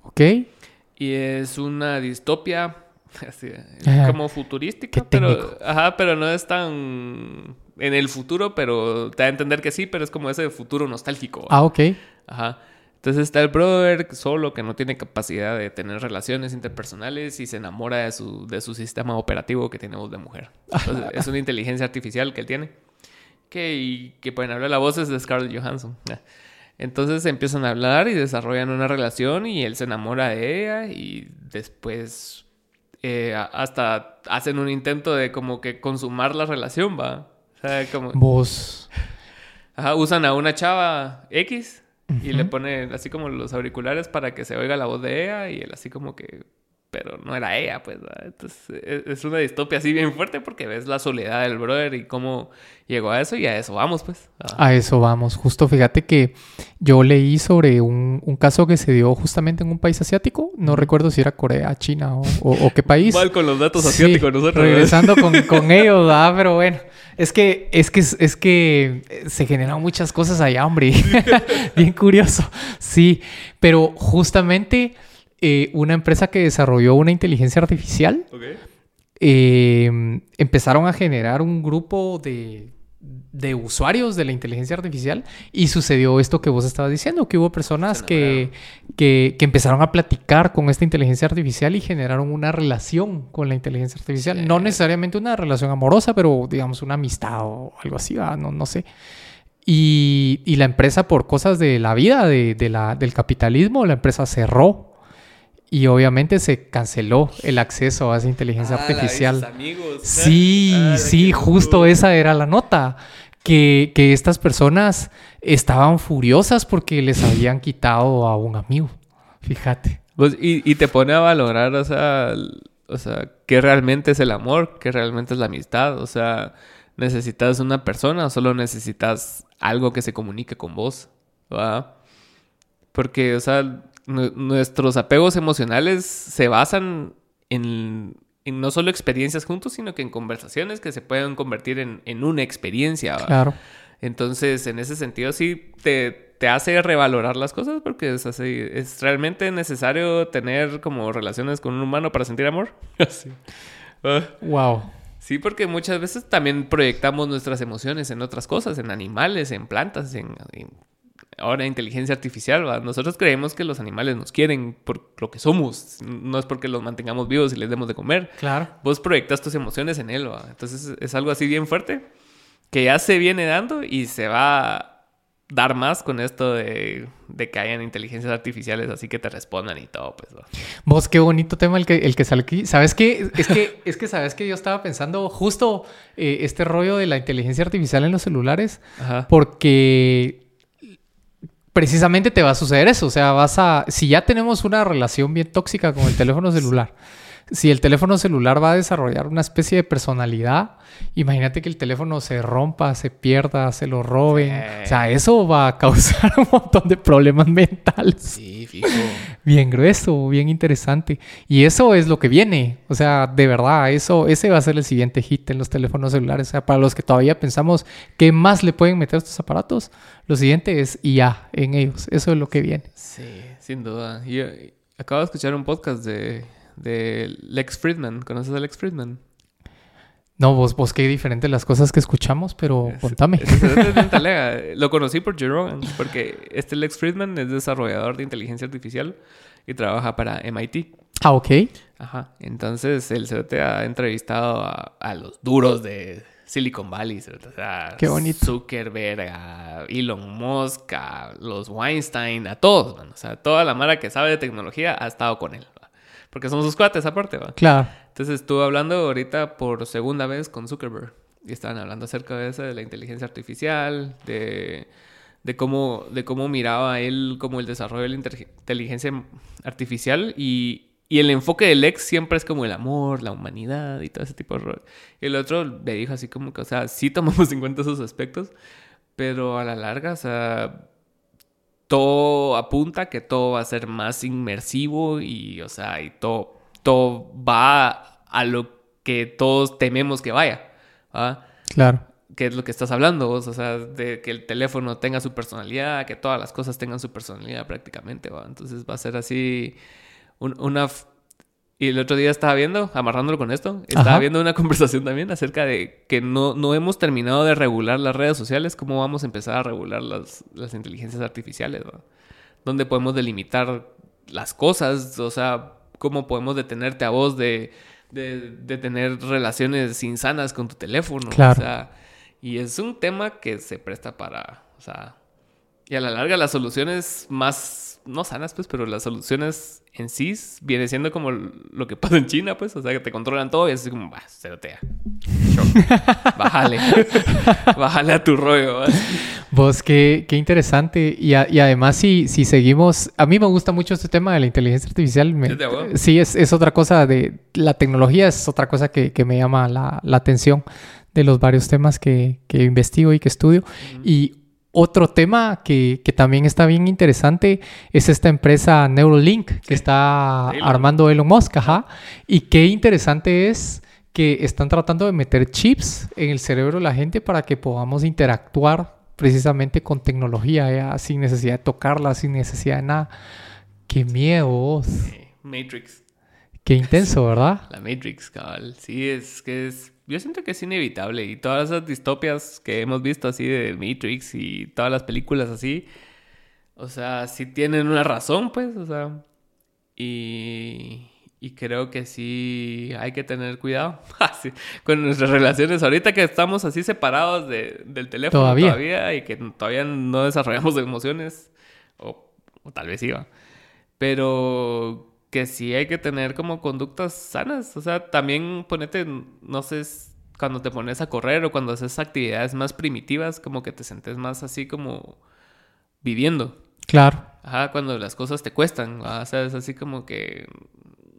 ¿Ok? Y es una distopia así, Ajá. como futurística, pero, ajá, pero no es tan en el futuro, pero te da a entender que sí, pero es como ese futuro nostálgico. Ah, ok. Ajá. Entonces está el brother solo que no tiene capacidad de tener relaciones interpersonales y se enamora de su, de su sistema operativo que tiene voz de mujer. Entonces, es una inteligencia artificial que él tiene. Que, y que pueden hablar la voz es de Scarlett Johansson. Entonces empiezan a hablar y desarrollan una relación y él se enamora de ella y después eh, hasta hacen un intento de como que consumar la relación, va. O sea, como... Vos. Ajá, usan a una chava X y le ponen así como los auriculares para que se oiga la voz de ella y él así como que... Pero no era ella, pues. ¿verdad? Entonces es, es una distopia así bien fuerte porque ves la soledad del brother y cómo llegó a eso y a eso vamos, pues. Ajá. A eso vamos. Justo fíjate que yo leí sobre un, un caso que se dio justamente en un país asiático. No recuerdo si era Corea, China o, o- o qué país. Mal con los datos Sí, asiáticos nosotros. Regresando con, con ellos, ¿verdad? Pero bueno. Es que, es que, es que se generan muchas cosas allá, hombre. Bien curioso. Sí. Pero justamente eh, una empresa que desarrolló una inteligencia artificial eh, empezaron a generar un grupo de, de usuarios de la inteligencia artificial y sucedió esto que vos estabas diciendo, que hubo personas que, que, que empezaron a platicar con esta inteligencia artificial y generaron una relación con la inteligencia artificial. Sí. No necesariamente una relación amorosa, pero digamos una amistad o algo así, ¿verdad? no, no sé. Y, y la empresa, por cosas de la vida, de, de la, del capitalismo, la empresa cerró. Y obviamente se canceló el acceso a esa inteligencia Ah, artificial. amigos. Sí, Ah, sí, justo esa era la nota. Que, estas personas estaban furiosas porque les habían quitado a un amigo. Fíjate. Pues, y, te pone a valorar, o sea, o sea, qué realmente es el amor, qué realmente es la amistad. O sea, ¿necesitas una persona o solo necesitas algo que se comunique con vos? ¿Va? Porque, o sea, nu- nuestros apegos emocionales se basan en, en no solo experiencias juntos, sino que en conversaciones que se pueden convertir en, en una experiencia. ¿va? Claro. Entonces, en ese sentido, sí te, te hace revalorar las cosas porque es así. ¿Es realmente necesario tener como relaciones con un humano para sentir amor? Así. Ah, Wow. sí, porque muchas veces también proyectamos nuestras emociones en otras cosas, en animales, en plantas, en, en ahora inteligencia artificial, ¿va? nosotros creemos que los animales nos quieren por lo que somos, no es porque los mantengamos vivos y les demos de comer. Claro. Vos proyectas tus emociones en él, ¿va? entonces es algo así bien fuerte que ya se viene dando y se va a dar más con esto de, de que hayan inteligencias artificiales así que te respondan y todo, pues. ¿va? Vos, qué bonito tema el que, el que sale aquí. ¿Sabes qué? Es que, es que, ¿sabes que Yo estaba pensando justo eh, este rollo de la inteligencia artificial en los celulares, Ajá. porque precisamente te va a suceder eso. O sea, vas a. Si ya tenemos una relación bien tóxica con el teléfono celular, si el teléfono celular va a desarrollar una especie de personalidad, imagínate que el teléfono se rompa, se pierda, se lo roben. Sí. O sea, eso va a causar un montón de problemas mentales. Sí, fijo. Bien grueso, bien interesante. Y eso es lo que viene. O sea, de verdad, eso, ese va a ser el siguiente hit en los teléfonos celulares. O sea, para los que todavía pensamos qué más le pueden meter a estos aparatos, lo siguiente es IA en ellos. Eso es lo que viene. Sí, sin duda. Yo acabo de escuchar un podcast de, de Lex Friedman. ¿Conoces a Lex Friedman? No, vos, vos qué diferente las cosas que escuchamos, pero Es- contame. es. Lo conocí por Joe Rogan, porque este Lex Friedman es desarrollador de inteligencia artificial y trabaja para MIT. Ah, ok. Ajá. Entonces el cerote ha entrevistado a, a los duros de Silicon Valley. Qué bonito. Zuckerberg, a Elon Musk, a los Weinstein, a todos, man. O sea, toda la mara que sabe de tecnología ha estado con él. Porque son sus cuates aparte, ¿va? Claro. Entonces estuve hablando ahorita por segunda vez con Zuckerberg y estaban hablando acerca de eso, de la inteligencia artificial, de, de, cómo, de cómo miraba él como el desarrollo de la inteligencia artificial y, y el enfoque del ex siempre es como el amor, la humanidad y todo ese tipo de rollo. Y el otro le dijo así como que, o sea, sí tomamos en cuenta esos aspectos, pero a la larga, o sea, todo apunta que todo va a ser más inmersivo y, o sea, y todo, todo va a lo que todos tememos que vaya. ¿va? Claro. ¿Qué es lo que estás hablando vos? O sea, de que el teléfono tenga su personalidad, que todas las cosas tengan su personalidad prácticamente, ¿va? Entonces va a ser así un- una... Y el otro día estaba viendo, amarrándolo con esto, estaba Ajá. viendo una conversación también acerca de que no, no hemos terminado de regular las redes sociales, cómo vamos a empezar a regular las, las inteligencias artificiales, ¿va? Donde podemos delimitar las cosas, o sea, cómo podemos detenerte a vos de, de, de tener relaciones insanas con tu teléfono. Claro. O sea, y es un tema que se presta para, o sea, y a la larga las soluciones más, no sanas, pues, pero las soluciones en sí viene siendo como lo que pasa en China, pues, o sea, que te controlan todo y es así como, va, cerotea. Bájale. Bájale a tu rollo. Vos, qué, qué interesante. Y, a- y además, si, si seguimos... A mí me gusta mucho este tema de la inteligencia artificial. Sí, es, es otra cosa de... La tecnología es otra cosa que, que me llama la, la atención de los varios temas que, que investigo y que estudio. Y otro tema que, que también está bien interesante es esta empresa Neuralink que está Elon. armando Elon Musk. Ajá. Y qué interesante es que están tratando de meter chips en el cerebro de la gente para que podamos interactuar precisamente con tecnología, ya, sin necesidad de tocarla, sin necesidad de nada. Qué miedo, Matrix. Qué intenso, ¿verdad? La Matrix, cabal. Sí, es que es. Yo siento que es inevitable. Y todas esas distopias que hemos visto así de Matrix y todas las películas así. O sea, sí tienen una razón, pues. O sea. Y. Y creo que sí hay que tener cuidado así, con nuestras relaciones. Ahorita que estamos así separados de- del teléfono Todavía. todavía. y que todavía no desarrollamos emociones, o, o tal vez iba. Pero que sí hay que tener como conductas sanas. O sea, también ponete, no sé, cuando te pones a correr o cuando haces actividades más primitivas, como que te sientes más así como viviendo. Claro. Ajá, cuando las cosas te cuestan. ¿va? O sea, es así como que.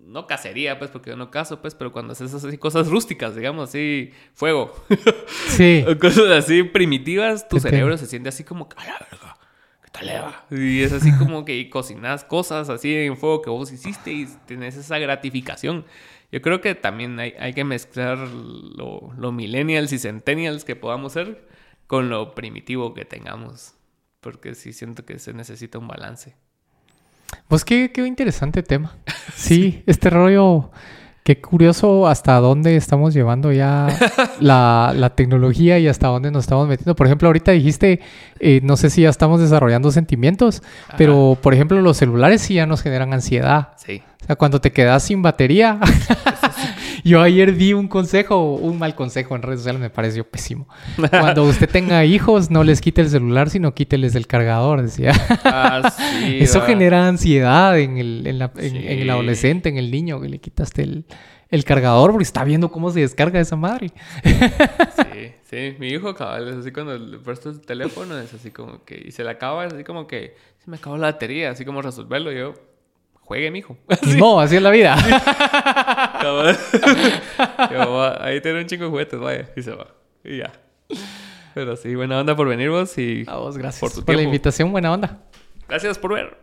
No cacería, pues, porque yo no caso, pues, pero cuando haces así cosas rústicas, digamos, así, fuego. Sí. o cosas así primitivas, tu cerebro se siente así como, ¡a la verga! ¿Qué tal le va?". Y es así como que cocinas cosas así en fuego que vos hiciste y tenés esa gratificación. Yo creo que también hay, hay que mezclar lo, lo millennials y centennials que podamos ser con lo primitivo que tengamos. Porque sí siento que se necesita un balance. Pues qué, qué interesante tema. Sí, este rollo Qué curioso hasta dónde estamos llevando ya la, la tecnología y hasta dónde nos estamos metiendo. Por ejemplo, ahorita dijiste, eh, no sé si ya estamos desarrollando sentimientos, pero por ejemplo los celulares sí ya nos generan ansiedad. Sí. O sea, cuando te quedas sin batería. Yo ayer vi un consejo, un mal consejo en redes sociales, me pareció pésimo. Cuando usted tenga hijos, no les quite el celular, sino quíteles el cargador, decía. Ah, sí. Eso va. genera ansiedad en el, en la- en- en el Sí. adolescente, en el niño, que le quitaste el, el cargador porque está viendo cómo se descarga esa madre. Sí, sí. Mi hijo, cabal, es así cuando le presto el teléfono, es así como que... Y se le acaba, es así como que... Se me acabó la batería, así como resolverlo. Yo... Juegue, mijo. Modo, así es la vida. Ahí tiene un chingo de juguetes, vaya. Y se va. Y ya. Pero sí, buena onda por venir vos y... A vos, gracias Por por, tu la tiempo. invitación, buena onda. Gracias por ver.